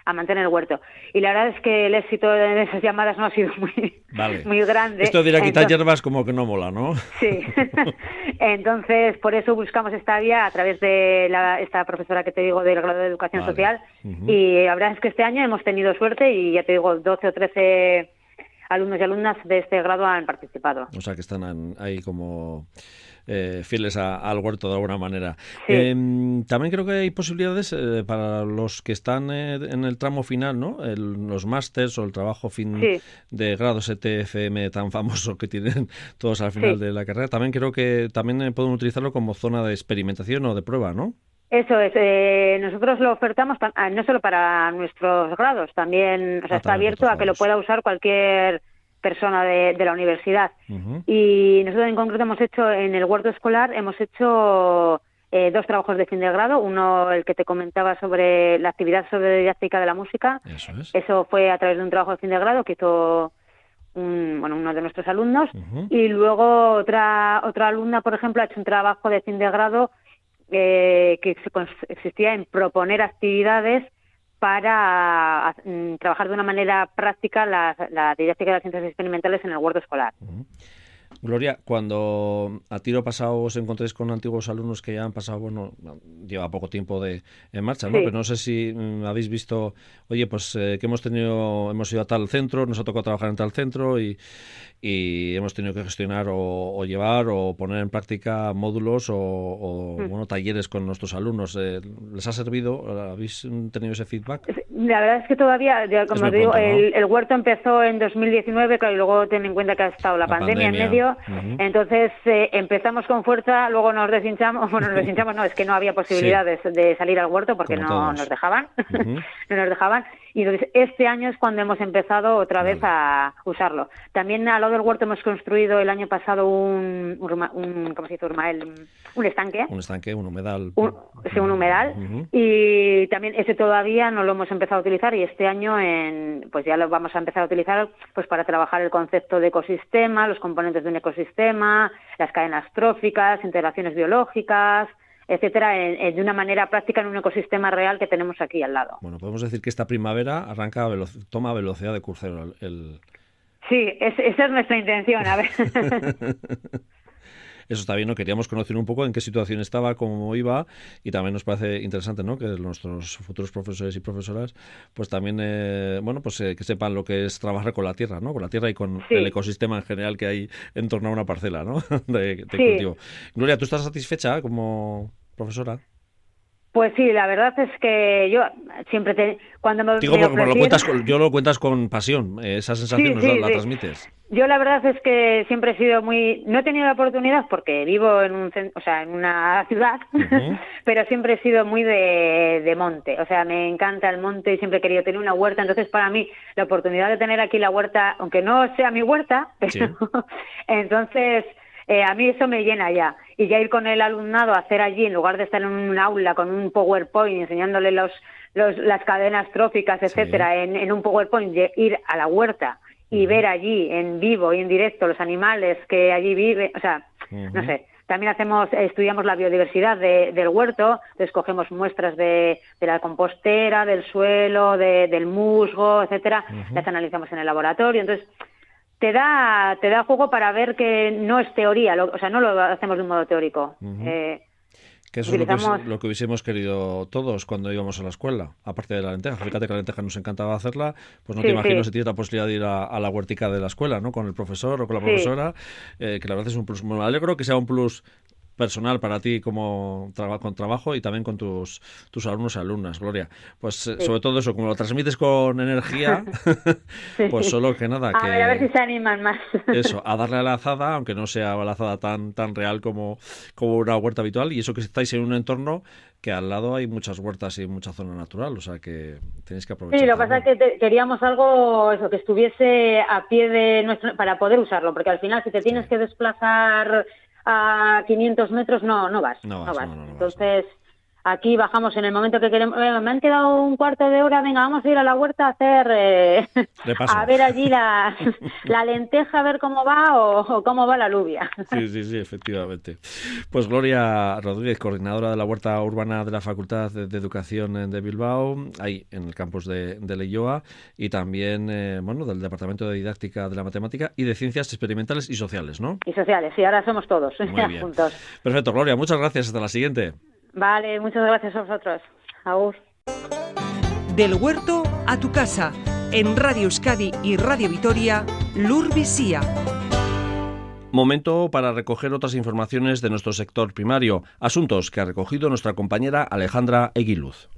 a mantener el huerto. Y la verdad es que el éxito de esas llamadas no ha sido muy, muy grande. Esto de ir a quitar hierbas como que no mola, ¿no? Sí. Entonces, por eso buscamos esta vía a través de la, esta profesora que te digo del grado de Educación Social. Y la verdad es que este año hemos tenido suerte y ya te digo, 12 o 13 alumnos y alumnas de este grado han participado. O sea, que están ahí como eh, fieles al huerto de alguna manera. Em, también creo que hay posibilidades eh, para los que están eh, en el tramo final, ¿no? los másters o el trabajo fin de grado STFM tan famoso que tienen todos al final de la carrera. También creo que también pueden utilizarlo como zona de experimentación o de prueba, ¿no? Eso es, nosotros lo ofertamos ah, no solo para nuestros grados, también o sea, está abierto a que lo pueda usar cualquier persona de, la universidad. Y nosotros en concreto hemos hecho en el huerto escolar, hemos hecho eh, dos trabajos de fin de grado. Uno, el que te comentaba sobre la actividad sobre didáctica de la música. Eso, fue a través de un trabajo de fin de grado que hizo un, bueno, uno de nuestros alumnos. Y luego otra, otra alumna, por ejemplo, ha hecho un trabajo de fin de grado eh, que consistía en proponer actividades para mm, trabajar de una manera práctica la, la didáctica de las ciencias experimentales en el huerto escolar. Gloria, cuando a tiro pasado os encontréis con antiguos alumnos que ya han pasado, bueno, lleva poco tiempo de en marcha, ¿no? Pero no sé si mm, habéis visto, oye, pues eh, que hemos tenido, hemos ido a tal centro, nos ha tocado trabajar en tal centro y, y hemos tenido que gestionar o, llevar o poner en práctica módulos o, mm. bueno, talleres con nuestros alumnos. Eh, ¿Les ha servido? ¿Habéis tenido ese feedback? La verdad es que todavía, como digo, el, huerto empezó en 2019, claro, y luego ten en cuenta que ha estado la, pandemia, en medio. Entonces eh, empezamos con fuerza, luego nos deshinchamos, bueno, nos deshinchamos, no, es que no había posibilidades de salir al huerto porque no nos dejaban, no nos dejaban. Y entonces este año es cuando hemos empezado otra vez a usarlo. También al lado del huerto hemos construido el año pasado un, un, ¿cómo se dice? Un estanque. Un estanque, un humedal. Un, sí, un humedal. Y también ese todavía no lo hemos empezado a utilizar y este año en, pues ya lo vamos a empezar a utilizar pues para trabajar el concepto de ecosistema, los componentes de un ecosistema, las cadenas tróficas, integraciones biológicas, etcétera, de una manera práctica en un ecosistema real que tenemos aquí al lado. Bueno, podemos decir que esta primavera arranca toma velocidad de crucero el... Sí, esa es nuestra intención, a ver. eso está bien, ¿no? Queríamos conocer un poco en qué situación estaba, cómo iba y también nos parece interesante, ¿no? Que nuestros futuros profesores y profesoras pues también, eh, bueno, pues eh, que sepan lo que es trabajar con la tierra, ¿no? Con la tierra y con el ecosistema en general que hay en torno a una parcela, ¿no? de, cultivo. Gloria, ¿tú estás satisfecha como profesora? Pues sí, la verdad es que yo siempre te, cuando me, Digo, lo cuentas yo lo cuentas con pasión, eh, esa sensación la, transmites. Yo la verdad es que siempre he sido muy, no he tenido la oportunidad porque vivo en un, o sea, en una ciudad, pero siempre he sido muy de, de, monte, o sea, me encanta el monte y siempre he querido tener una huerta, entonces para mí la oportunidad de tener aquí la huerta, aunque no sea mi huerta, entonces eh, a mí eso me llena ya. Y ya ir con el alumnado a hacer allí, en lugar de estar en un aula con un PowerPoint enseñándole los, los las cadenas tróficas, etcétera, en, en, un PowerPoint, ir a la huerta y ver allí en vivo y en directo los animales que allí viven, o sea, no sé. También hacemos, estudiamos la biodiversidad del huerto, escogemos muestras de, de, la compostera, del suelo, del musgo, etcétera, las analizamos en el laboratorio. Entonces, te da te da juego para ver que no es teoría, o sea, no lo hacemos de un modo teórico. eh, que eso es lo que, hubiésemos querido todos cuando íbamos a la escuela, aparte de la lenteja. Fíjate que la lenteja nos encantaba hacerla, pues no te imagino si tienes la posibilidad de ir a, la huertica de la escuela, ¿no? Con el profesor o con la profesora, eh, que la verdad es un plus. Me alegro que sea un plus personal para ti como con trabajo y también con tus, tus alumnos y alumnas, Gloria. Pues eh, sobre todo eso, como lo transmites con energía, pues solo que nada. Que, a ver, si se animan más. eso, a darle a la azada, aunque no sea la azada tan, tan real como, como una huerta habitual, y eso que estáis en un entorno que al lado hay muchas huertas y mucha zona natural, o sea que tenéis que aprovechar. Sí, lo que pasa es que queríamos algo eso, que estuviese a pie de nuestro, para poder usarlo, porque al final si te tienes que desplazar a 500 metros no, no vas. No, vas, Entonces, aquí bajamos en el momento que queremos. me han quedado un cuarto de hora, venga, vamos a ir a la huerta a hacer. Eh, a ver allí la, la, lenteja, a ver cómo va o, cómo va la lluvia. Sí, sí, sí, efectivamente. Pues Gloria Rodríguez, coordinadora de la huerta urbana de la Facultad de, Educación de Bilbao, ahí en el campus de, de Leyoa, y también, eh, bueno, del Departamento de Didáctica de la Matemática y de Ciencias Experimentales y Sociales, ¿no? Y sociales, sí, ahora somos todos juntos. Perfecto, Gloria, muchas gracias. Hasta la siguiente. Vale, muchas gracias a vosotros. Agur. Del huerto a tu casa, en Radio Euskadi y Radio Vitoria, Lur Visía. Momento para recoger otras informaciones de nuestro sector primario, asuntos que ha recogido nuestra compañera Alejandra Eguiluz.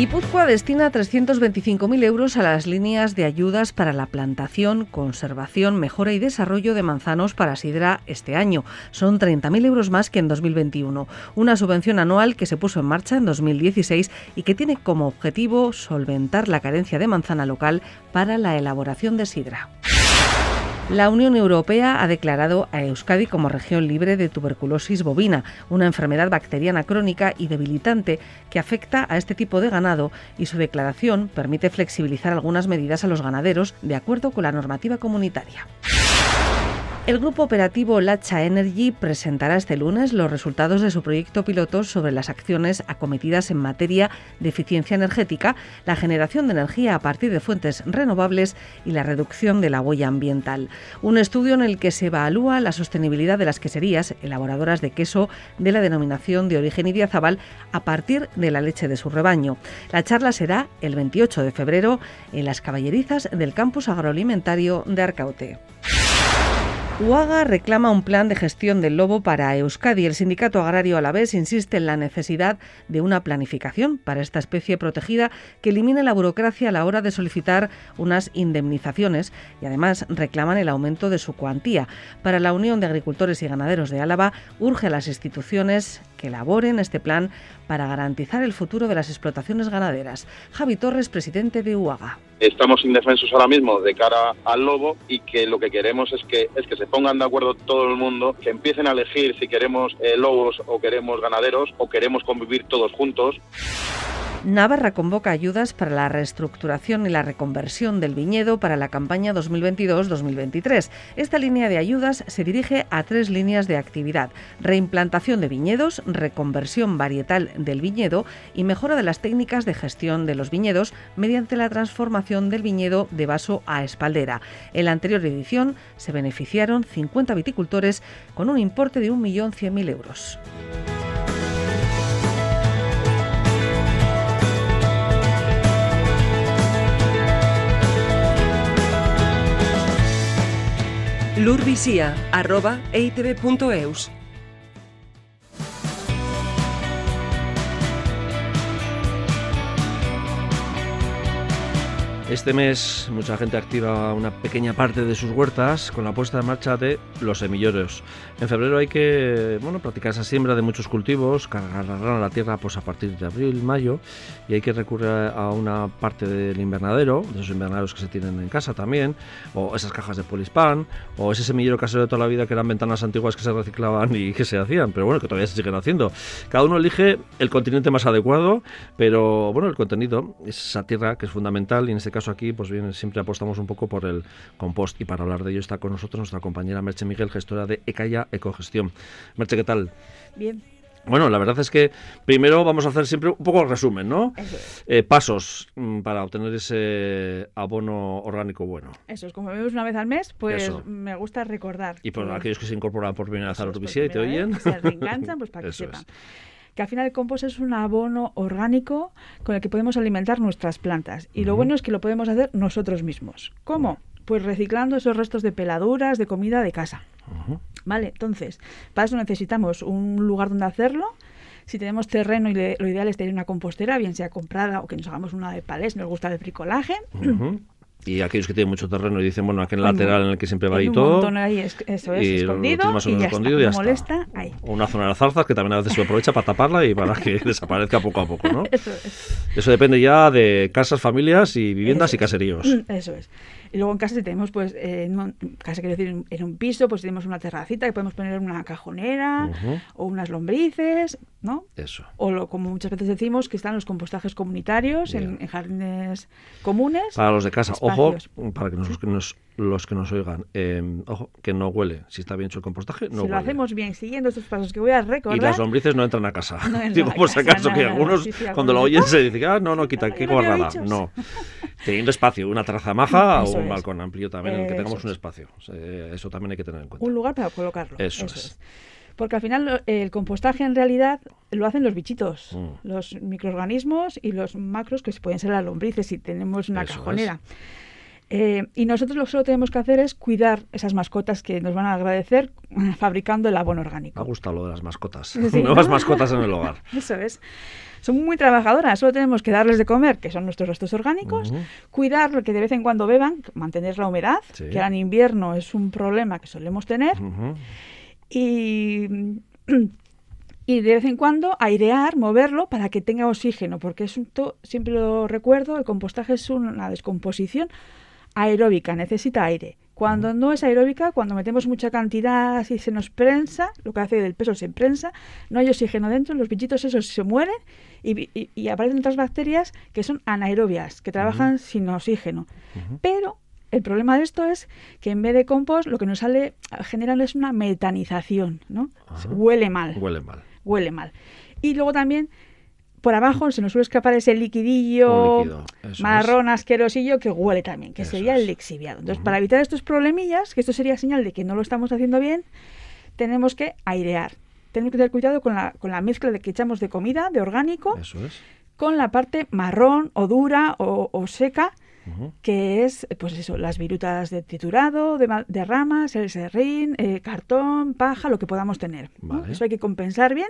Guipúzcoa destina 325.000 euros a las líneas de ayudas para la plantación, conservación, mejora y desarrollo de manzanos para sidra este año. Son 30.000 euros más que en 2021. Una subvención anual que se puso en marcha en 2016 y que tiene como objetivo solventar la carencia de manzana local para la elaboración de sidra. La Unión Europea ha declarado a Euskadi como región libre de tuberculosis bovina, una enfermedad bacteriana crónica y debilitante que afecta a este tipo de ganado y su declaración permite flexibilizar algunas medidas a los ganaderos de acuerdo con la normativa comunitaria. El grupo operativo Lacha Energy presentará este lunes los resultados de su proyecto piloto sobre las acciones acometidas en materia de eficiencia energética, la generación de energía a partir de fuentes renovables y la reducción de la huella ambiental. Un estudio en el que se evalúa la sostenibilidad de las queserías elaboradoras de queso de la denominación de origen Idiazabal a partir de la leche de su rebaño. La charla será el 28 de febrero en las caballerizas del campus agroalimentario de Arcaute. UAGA reclama un plan de gestión del lobo para Euskadi. El sindicato agrario alavés insiste en la necesidad de una planificación para esta especie protegida que elimine la burocracia a la hora de solicitar unas indemnizaciones y además reclaman el aumento de su cuantía. Para la Unión de Agricultores y Ganaderos de Álava urge a las instituciones que elaboren este plan para garantizar el futuro de las explotaciones ganaderas. Javi Torres, presidente de UAGA. Estamos indefensos ahora mismo de cara al lobo y que lo que queremos es que, es que se pongan de acuerdo todo el mundo, que empiecen a elegir si queremos eh, lobos o queremos ganaderos o queremos convivir todos juntos. Navarra convoca ayudas para la reestructuración y la reconversión del viñedo para la campaña 2022-2023. Esta línea de ayudas se dirige a tres líneas de actividad. Reimplantación de viñedos, reconversión varietal del viñedo y mejora de las técnicas de gestión de los viñedos mediante la transformación del viñedo de vaso a espaldera. En la anterior edición se beneficiaron 50 viticultores con un importe de 1.100.000 euros. lurvisía.eitv.eus Este mes mucha gente activa una pequeña parte de sus huertas con la puesta en marcha de los semilleros. En febrero hay que bueno, practicar esa siembra de muchos cultivos, cargar la tierra pues, a partir de abril, mayo, y hay que recurrir a una parte del invernadero, de esos invernaderos que se tienen en casa también, o esas cajas de polispan, o ese semillero casero de toda la vida que eran ventanas antiguas que se reciclaban y que se hacían, pero bueno, que todavía se siguen haciendo. Cada uno elige el continente más adecuado, pero bueno, el contenido es esa tierra que es fundamental y en este caso aquí, pues bien, siempre apostamos un poco por el compost y para hablar de ello está con nosotros nuestra compañera Merche Miguel, gestora de Ecaya Ecogestión. Merche, ¿qué tal? Bien. Bueno, la verdad es que primero vamos a hacer siempre un poco el resumen, ¿no? Eh, pasos mm, para obtener ese abono orgánico bueno. Eso es, como vemos una vez al mes, pues me gusta recordar. Y por aquellos que se incorporan por primera vez a la y te oyen. se reenganchan, pues para que sepan que al final el compost es un abono orgánico con el que podemos alimentar nuestras plantas. Y lo bueno es que lo podemos hacer nosotros mismos. ¿Cómo? Pues reciclando esos restos de peladuras, de comida de casa. Vale, entonces, para eso necesitamos un lugar donde hacerlo. Si tenemos terreno y lo ideal es tener una compostera, bien sea comprada o que nos hagamos una de palés, nos gusta el bricolaje. Y aquellos que tienen mucho terreno y dicen, bueno, aquí en el lateral en el que siempre va ahí todo. ahí, eso es, y escondido, más o menos y escondido y ya molesta, ahí. O una zona de zarzas que también a veces se aprovecha para taparla y para que desaparezca poco a poco, ¿no? Eso es. Eso depende ya de casas, familias y viviendas y caseríos. Eso es. Y luego en casa si tenemos, pues, eh, en casa quiero decir, en un piso, pues tenemos una terracita que podemos poner una cajonera o unas lombrices, ¿no? Eso. O lo, como muchas veces decimos, que están los compostajes comunitarios en, jardines comunes. Para los de casa, ojo, para que nos, los que nos oigan, em, ojo, que no huele. Si está bien hecho el compostaje, no huele. Si lo hacemos bien, siguiendo estos pasos que voy a recordar. Y las lombrices no entran a casa. Digo, por si acaso, que algunos, cuando lo oyen, se dicen, ah, no, no, quita, qué guardada. No. Teniendo espacio, una terraza maja o un balcón amplio también, en el que tengamos un espacio. Eso también hay que tener en cuenta. Un lugar para colocarlo. Eso, es. Porque al final el compostaje en realidad lo hacen los bichitos, mm. los microorganismos y los macros que pueden ser las lombrices si tenemos una cajonera. Eh, y nosotros lo que solo tenemos que hacer es cuidar esas mascotas que nos van a agradecer fabricando el abono orgánico. Me ha gustado lo de las mascotas. Nuevas mascotas en el hogar. Eso es son muy trabajadoras, solo tenemos que darles de comer, que son nuestros restos orgánicos, cuidar que de vez en cuando beban, mantener la humedad, que ahora en invierno es un problema que solemos tener, y, y de vez en cuando airear, moverlo para que tenga oxígeno, porque es un siempre lo recuerdo, el compostaje es una descomposición aeróbica, necesita aire. Cuando no es aeróbica, cuando metemos mucha cantidad y se nos prensa, lo que hace el peso se prensa, no hay oxígeno dentro, los bichitos esos se mueren y, aparecen otras bacterias que son anaerobias, que trabajan sin oxígeno. Pero el problema de esto es que en vez de compost lo que nos sale general es una metanización, ¿no? Huele mal. Huele mal. Huele mal. Y luego también por abajo se nos suele escapar ese liquidillo marrón asquerosillo que huele también, que sería el lixiviado. Entonces, para evitar estos problemillas, que esto sería señal de que no lo estamos haciendo bien, tenemos que airear. Tenemos que tener cuidado con la, con la mezcla de que echamos de comida, de orgánico, con la parte marrón o dura o seca, que es, pues eso, las virutas de triturado, de, ramas, el serrín, eh, cartón, paja, lo que podamos tener. Eso hay que compensar bien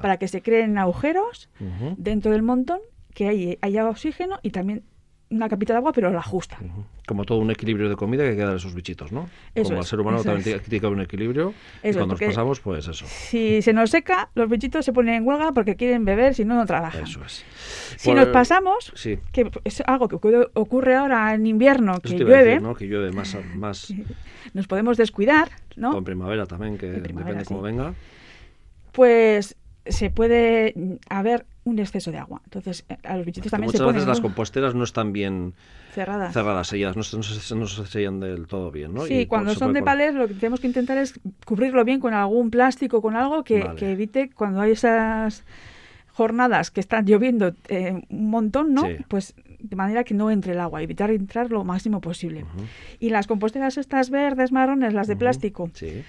para que se creen agujeros dentro del montón, que haya oxígeno y también una capita de agua, pero la justa. Como todo un equilibrio de comida que queda de esos bichitos, ¿no? Como al ser humano también tiene que haber un equilibrio. y cuando nos pasamos, pues eso. Si se nos seca, los bichitos se ponen en huelga porque quieren beber, si no, no trabajan. Eso es. Si nos pasamos, que es algo que ocurre ahora en invierno, que llueve. ¿no? Que llueve más, más. Nos podemos descuidar, ¿no? O en primavera también, que depende cómo venga. Pues se puede haber un exceso de agua. Entonces, eh, a los bichitos también muchas se veces las composteras no están bien cerradas, cerradas selladas, no, se- no no se sellan del todo bien, ¿no? Sí, Y cuando son de palés lo que tenemos que intentar es cubrirlo bien con algún plástico, con algo que, Vale. que evite cuando hay esas jornadas que están lloviendo eh, un montón, ¿no? Sí. Pues de manera que no entre el agua, evitar entrar lo máximo posible. Y las composteras estas verdes, marrones, las de plástico, Sí.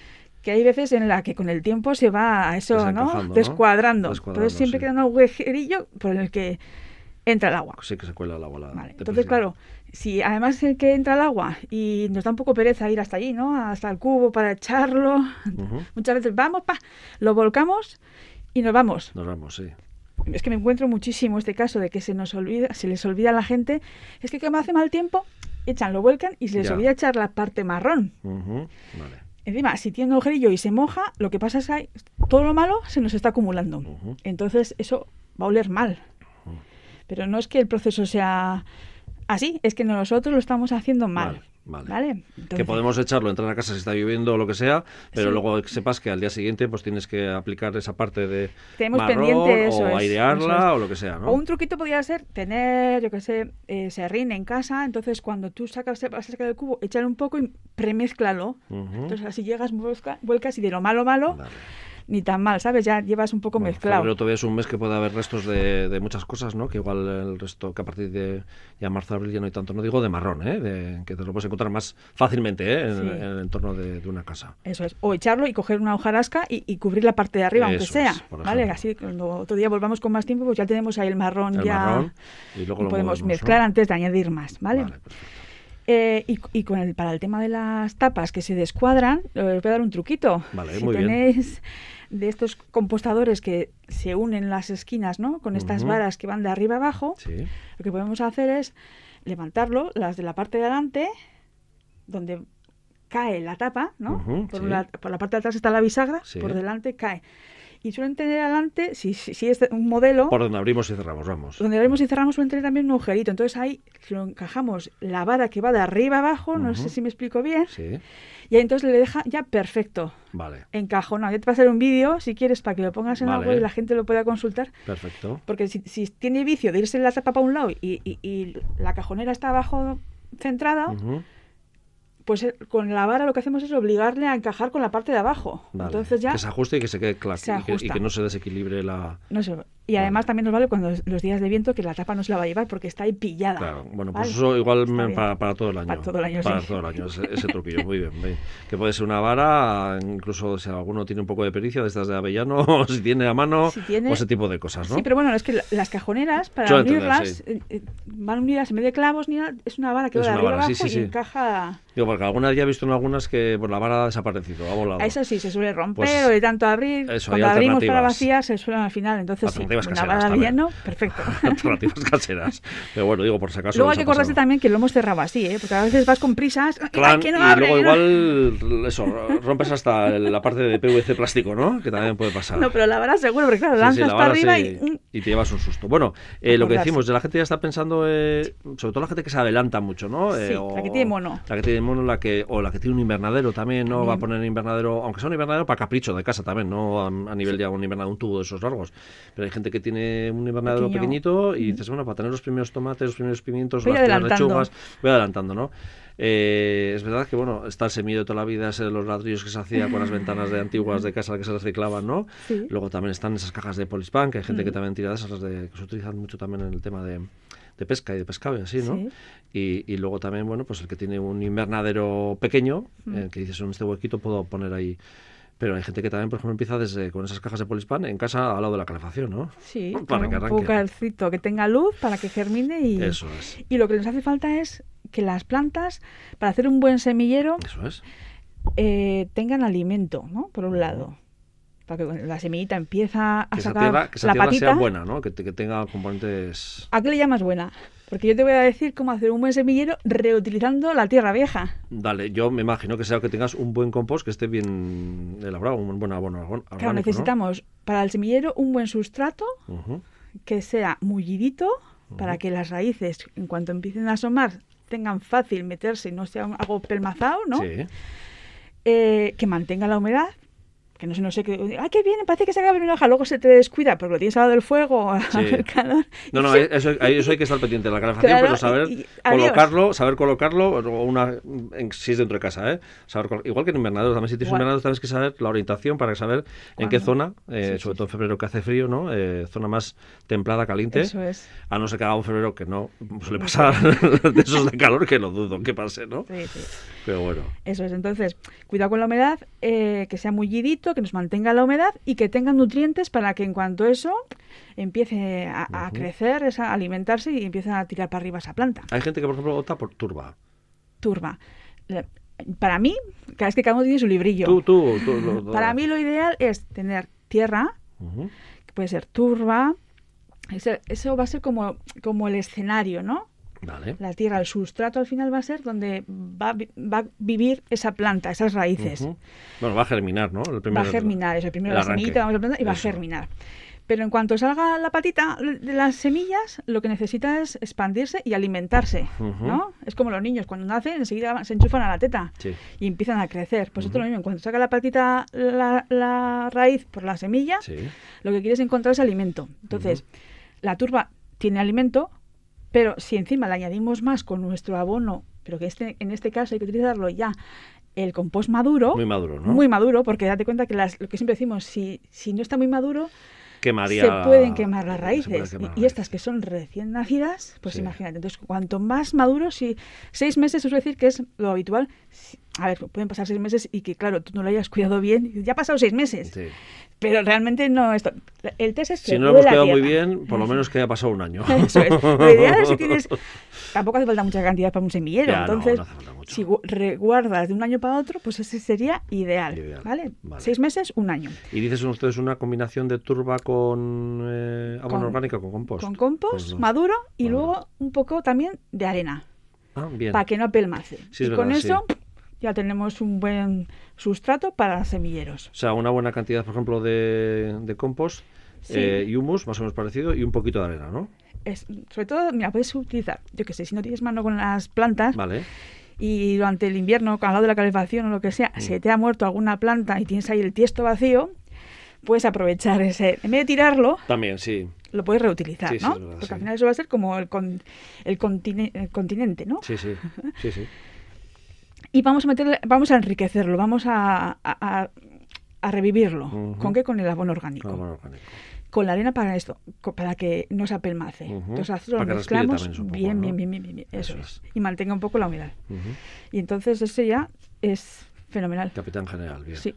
Que hay veces en la que con el tiempo se va a eso, ¿no? Descuadrando. Entonces siempre sí. queda un agujerillo por el que entra el agua. Sí que se cuela el agua. La Vale, Entonces, claro, si además el que entra el agua y nos da un poco pereza ir hasta allí, ¿no? Hasta el cubo para echarlo, muchas veces vamos, pa, lo volcamos y nos vamos. Nos vamos, sí. Es que me encuentro muchísimo este caso de que se nos olvida, se les olvida a la gente, es que como hace mal tiempo, echan, lo vuelcan y se les Ya. olvida echar la parte marrón. Vale. Encima, si tiene un agujerillo y se moja, lo que pasa es que todo lo malo se nos está acumulando. Entonces, eso va a oler mal. Pero no es que el proceso sea así, es que nosotros lo estamos haciendo mal. Vale. Que podemos echarlo, entrar a casa si está lloviendo o lo que sea, pero Sí. luego que sepas que al día siguiente pues tienes que aplicar esa parte de Tenemos marrón pendiente eso o es, airearla eso es. o lo que sea, ¿no? O un truquito podría ser tener, yo qué sé, eh, serrín en casa. Entonces, cuando tú sacas, vas a sacar el cubo, échale un poco y premezclalo. Entonces, así llegas, vuelca- vuelcas y de lo malo, malo, Vale. Ni tan mal, ¿sabes? Ya llevas un poco Bueno, mezclado. febrero todavía es un mes que puede haber restos de, de muchas cosas, ¿no? Que igual el resto, que a partir de ya marzo, abril ya no hay tanto. No digo de marrón, ¿eh? De- que te lo puedes encontrar más fácilmente, ¿eh? En, Sí. en el entorno de, de una casa. Eso es. O echarlo y coger una hojarasca y, y cubrir la parte de arriba, aunque sea. es, por ¿Vale? ejemplo. Así cuando otro día volvamos con más tiempo, pues ya tenemos ahí el marrón El ya. marrón y luego y lo podemos mezclar antes de añadir más, ¿vale? Vale, perfecto. Eh, y, y con el, para el tema de las tapas que se descuadran, eh, os voy a dar un truquito. Vale, si muy bien. tenéis de estos compostadores que se unen las esquinas, ¿no? Con estas varas que van de arriba abajo, Sí. lo que podemos hacer es levantarlo, las de la parte de adelante, donde cae la tapa, ¿no? Por, sí. la, por la parte de atrás está la bisagra, Sí. por delante cae. Y suelen tener adelante, si, si, si es un modelo, Por donde abrimos y cerramos, vamos. donde abrimos y cerramos suelen tener también un agujerito. Entonces ahí lo encajamos la vara que va de arriba abajo, no sé si me explico bien, Sí, y ahí entonces le deja ya perfecto, vale, encajonado. Ya te va a hacer un vídeo, si quieres, para que lo pongas en la Vale. web y la gente lo pueda consultar. perfecto. Porque si, si tiene vicio de irse la tapa para un lado y, y- y la cajonera está abajo centrada, Ujú. Pues eh, con la vara lo que hacemos es obligarle a encajar con la parte de abajo. Vale. Entonces ya Que se ajuste y que se quede claro. Se y, que, y ajusta. que no se desequilibre la. no. Y además también nos vale cuando los días de viento que la tapa no se la va a llevar porque está ahí pillada. Claro, bueno, ¿vale? pues eso igual me- para, para todo el año. Para todo el año, Para sí. todo el año, ese, ese truquillo, muy bien, bien. Que puede ser una vara, incluso si alguno tiene un poco de pericia, de estas de avellano, o si tiene a mano, Si tiene- o ese tipo de cosas, ¿no? Sí, pero bueno, es que la- las cajoneras, para entender, unirlas, sí. eh, eh, van unidas en vez de clavos, ni nada, es una vara que Es va de arriba vara, abajo sí, y encaja... Digo, porque alguna ya he visto en algunas que pues, la vara ha desaparecido, ha volado. Eso sí, se suele romper Pues, o de tanto abrir. eso, Cuando abrimos para vaciar, se suelen al final. Entonces, sí, Alternativas una caseras de también. lleno, perfecto. Alternativas caseras. Pero bueno, digo, por si acaso. Luego hay que acordarse también que lo hemos cerrado así, ¿eh? Porque a veces vas con prisas. ¡ay, Clan, no y abre, luego no! igual, eso, rompes hasta la parte de PVC plástico, ¿no? Que también puede pasar. No, pero la vara seguro, porque claro, Sí, lanzas sí, la para arriba sí, y... mm, y te llevas un susto. Bueno, eh, lo que decimos, la gente ya está pensando, eh, sobre todo la gente que se adelanta mucho, ¿no? Eh, Sí, la que tiene mono. La que tiene mono, la que, o la que tiene un invernadero también, ¿no? Va a También. poner invernadero, aunque sea un invernadero para capricho de casa también, ¿no? A, a nivel ya un invernadero, un tubo de esos largos. Pero hay gente que tiene un invernadero Pequeño. pequeñito y dices, bueno, para tener los primeros tomates, los primeros pimientos, Voy las primeras lechugas, voy adelantando, ¿no? Eh, es verdad que, bueno, está el semillo de toda la vida, de los ladrillos que se hacía con las ventanas de antiguas de casa que se reciclaban, ¿no? Sí. Luego también están esas cajas de Polispan, que hay gente que Mm. también tira de esas, las de, que se utilizan mucho también en el tema de, de pesca y de pescado y así, ¿no? Sí. Y, y luego también, bueno, pues el que tiene un invernadero pequeño, Mm. eh, que dices, en este huequito puedo poner ahí... Pero hay gente que también, por ejemplo, empieza desde con esas cajas de Polispan en casa al lado de la calefacción, ¿no? Sí, Para que un pucarcito que tenga luz para que germine y... Eso es. Y lo que nos hace falta es que las plantas, para hacer un buen semillero, Eso es. eh, tengan alimento, ¿no? Por un lado. Para que la semillita empieza a Que esa sacar tierra, que esa la tierra patita. sea buena, ¿no? Que, que tenga componentes... ¿A qué le llamas buena? Porque yo te voy a decir cómo hacer un buen semillero reutilizando la tierra vieja. Dale, yo me imagino que sea que tengas un buen compost que esté bien elaborado, un buen abono orgánico, Claro, ¿no? necesitamos para el semillero un buen sustrato que sea mullidito para que las raíces, en cuanto empiecen a asomar, tengan fácil meterse y no sea algo pelmazado, ¿no? Sí. Eh, que mantenga la humedad que no sé, no sé, que, ay, qué bien, parece que se acaba una hoja, luego se te descuida porque lo tienes al lado del fuego, al calor. No, no, eso, eso, hay que estar pendiente de la calefacción, pero saber colocarlo, saber colocarlo, una, en, si es dentro de casa, ¿eh? Saber, igual que en invernadero, también si tienes invernadero tienes que saber la orientación para saber en qué zona, eh, sobre todo en febrero que hace frío, ¿no? Eh, zona más templada, caliente. Eso es. A no ser que haga un febrero que no suele pasar de esos de calor, que lo dudo que pase, ¿no? Sí, sí. Pero bueno. Eso es, entonces, cuidado con la humedad, eh, que sea muy que nos mantenga la humedad y que tenga nutrientes para que en cuanto eso empiece a, crecer, a alimentarse y empiece a tirar para arriba esa planta. Hay gente que, por ejemplo, opta por turba. Turba. Para mí, cada vez que cada uno tiene su librillo. Tú, tú, para mí lo ideal es tener tierra, que puede ser turba. Eso, va a ser como, como el escenario, ¿no? La tierra, el sustrato al final va a ser donde va, va a vivir esa planta, esas raíces. Bueno, va a germinar, ¿no? va a germinar, es el primero la semillita, vamos a plantar y va a germinar. Pero en cuanto salga la patita de las semillas, lo que necesita es expandirse y alimentarse, ¿no? Es como los niños, cuando nacen, enseguida se enchufan a la teta y empiezan a crecer. Pues esto es lo mismo, en cuanto saca la patita, la, raíz por la semilla, lo que quieres encontrar es alimento. Entonces, la turba tiene alimento, pero si encima le añadimos más con nuestro abono, pero que este, en este caso hay que utilizarlo ya el compost maduro. Muy maduro, ¿no? Muy maduro, porque date cuenta que las, lo que siempre decimos, si, si no está muy maduro, Quemaría, se pueden quemar las raíces. y, estas que son recién nacidas, pues imagínate. Entonces, cuanto más maduro, si seis meses, es decir que es lo habitual. a ver, pueden pasar seis meses y que, claro, tú no lo hayas cuidado bien. Ya ha pasado seis meses. Sí. Pero realmente no esto. El test es que Si no lo hemos quedado muy bien, por lo menos que haya pasado un año. Eso es. Lo ideal es si tienes. Tampoco hace falta mucha cantidad para un semillero. Entonces, si reguardas de un año para otro, pues ese sería ideal. ¿vale? Seis meses, un año. ¿Y dices ustedes una combinación de turba con eh, abono orgánico, con compost? Con compost, pues maduro y luego un poco también de arena. Ah, bien. Para que no pelmace. y con eso ya tenemos un buen sustrato para semilleros. O sea, una buena cantidad, por ejemplo, de, de compost eh, y humus, más o menos parecido, y un poquito de arena, ¿no? Es, sobre todo, mira, puedes utilizar, yo que sé, si no tienes mano con las plantas, vale. y durante el invierno, al lado de la calefacción o lo que sea, mm. se te ha muerto alguna planta y tienes ahí el tiesto vacío, puedes aprovechar ese, en vez de tirarlo, también, sí. Lo puedes reutilizar, ¿no? Porque al final eso va a ser como el, con, el, el continente, ¿no? Sí, sí, sí, sí y vamos a meterle, vamos a enriquecerlo, vamos a, a, revivirlo. ¿Con qué? Con el abono orgánico. Con la arena para esto, para que no se apelmace. entonces lo mezclamos bien, bien, bien, bien, bien, eso, es. Y mantenga un poco la humedad. Y entonces ese ya es fenomenal. Capitán general, bien. Sí.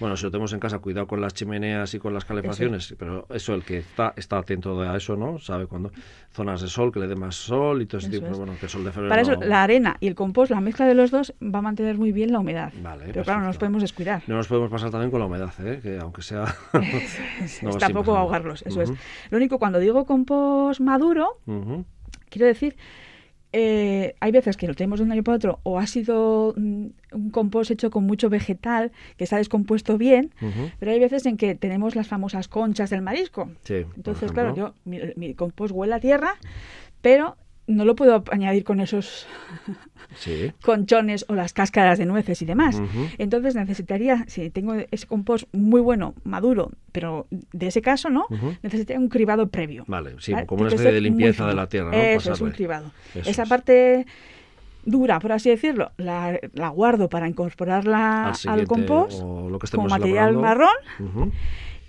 Bueno, si lo tenemos en casa, cuidado con las chimeneas y con las calefacciones, pero eso, el que está, está atento a eso, ¿no? Sabe cuándo zonas de sol, que le dé más sol y todo ese tipo, bueno, que el sol de febrero. Para eso, la arena y el compost, la mezcla de los dos, va a mantener muy bien la humedad. Vale, pero claro, no nos podemos descuidar. No nos podemos pasar también con la humedad, ¿eh? que aunque sea. no, tampoco ahogarlos, eso es. Lo único, cuando digo compost maduro, quiero decir eh, hay veces que lo tenemos de un año para otro o ha sido mm, un compost hecho con mucho vegetal que está descompuesto bien, pero hay veces en que tenemos las famosas conchas del marisco. Entonces, claro, yo mi, mi, compost huele a tierra, pero no lo puedo añadir con esos conchones o las cáscaras de nueces y demás. Entonces necesitaría, si tengo ese compost muy bueno, maduro, pero de ese caso no, necesitaría un cribado previo. Vale, sí, como una especie de limpieza de la tierra. ¿no? Eso es un cribado. Esa parte dura, por así decirlo, la, guardo para incorporarla al, compost como material marrón.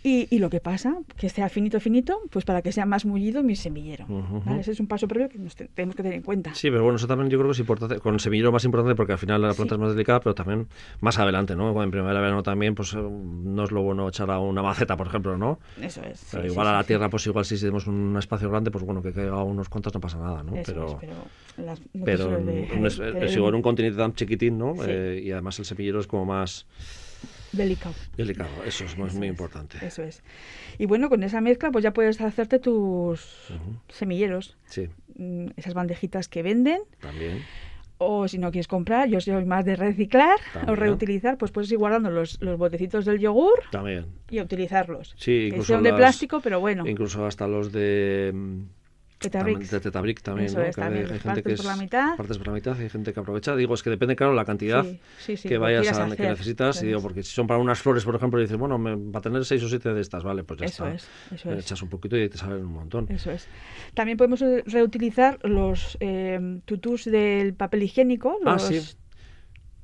Y, lo que pasa, que sea finito, finito, pues para que sea más mullido mi semillero. Ese es un paso previo que tenemos que tener en cuenta. Sí, pero bueno, eso también yo creo que es importante, con el semillero más importante porque al final la planta es más delicada, pero también más adelante, ¿no? En primavera, verano también, pues eh, no es lo bueno echar a una maceta, por ejemplo, ¿no? Eso es. igual a la tierra, pues igual si tenemos un espacio grande, pues bueno, que caiga unos cuantos no pasa nada, ¿no? pero, pero, es, igual un continente tan chiquitín, ¿no? Eh, y además el semillero es como más Delicado. Delicado, eso es muy, importante. Eso es. Y bueno, con esa mezcla pues ya puedes hacerte tus semilleros. Sí. Mm, esas bandejitas que venden. También. O si no quieres comprar, yo soy más de reciclar o reutilizar, pues puedes ir guardando los, los botecitos del yogur. También. Y utilizarlos. Sí, incluso. Que son de plástico, pero bueno. Incluso hasta los de Tetabricks. De Tetabric también, Eso ¿no? es, Que también. hay gente Partes que es por la mitad. partes por la mitad, hay gente que aprovecha. Digo, es que depende, claro, la cantidad Sí, sí, sí, que vayas a que hacer, necesitas. eso Y digo, porque si son para unas flores, por ejemplo, y dices, bueno, me, va a tener seis o siete de estas, vale, pues ya Eso está. es, eso es. echas un poquito y te salen un montón. Eso es. También podemos reutilizar los eh, tutús del papel higiénico, Ah, los, sí.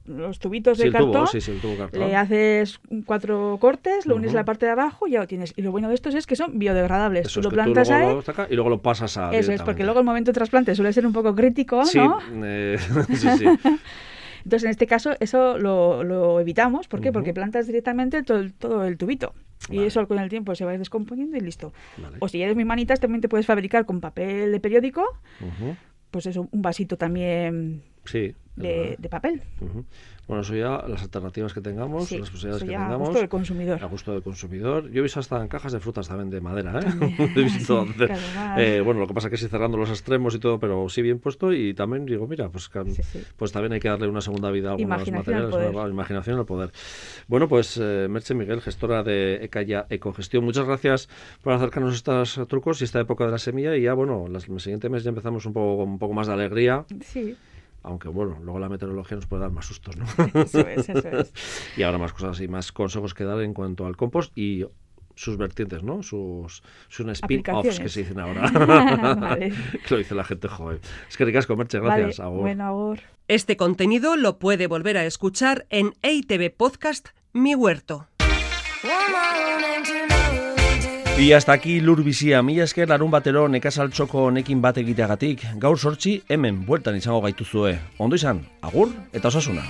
Los tubitos Sí, de el cartón. tubo, sí, sí, el tubo cartón. Le haces cuatro cortes, lo unes en la parte de abajo y ya lo tienes. Y lo bueno de estos es que son biodegradables. Eso tú lo que tú plantas luego ahí. lo y luego lo pasas a. Eso es, porque luego el momento de trasplante suele ser un poco crítico, ¿no? eh, sí, sí. Entonces, en este caso, eso lo, lo evitamos. ¿Por qué? Porque plantas directamente todo, el- todo el tubito. Y Vale. eso con el tiempo se va descomponiendo y listo. Vale. O si eres muy manitas, también te puedes fabricar con papel de periódico, pues eso, un vasito también Sí. De, papel. Bueno, eso ya las alternativas que tengamos, Sí, las posibilidades que ya a tengamos. gusto del consumidor. A gusto del consumidor. Yo he visto hasta en cajas de frutas también de madera, ¿eh? He visto Sí, eh, bueno, lo que pasa es que sí cerrando los extremos y todo, pero sí bien puesto y también digo, mira, pues, que- Sí, pues también hay que darle una segunda vida a algunos materiales. ¿no? Imaginación al poder. Bueno, pues eh, Merche Miguel, gestora de Ecaya Ecogestión, muchas gracias por acercarnos estos trucos y esta época de la semilla y ya, bueno, las- el siguiente mes ya empezamos un poco, un poco más de alegría, Sí, aunque bueno, luego la meteorología nos puede dar más sustos, ¿no? eso es, eso es. y ahora más cosas y más consejos que dar en cuanto al compost y sus vertientes, ¿no? Sus, sus spin-offs Aplicaciones. que se dicen ahora. Vale. que lo dice la gente joven. Es que ricas comerche, gracias. Vale, Agur. bueno, agur. Este contenido lo puede volver a escuchar en EITV Podcast Mi Huerto. Y hasta aquí lur bizia, mila esker larun batero nekasaltxoko honekin bat egiteagatik, gaur sortzi hemen bueltan izango gaituzue. Ondo izan, agur eta osasuna.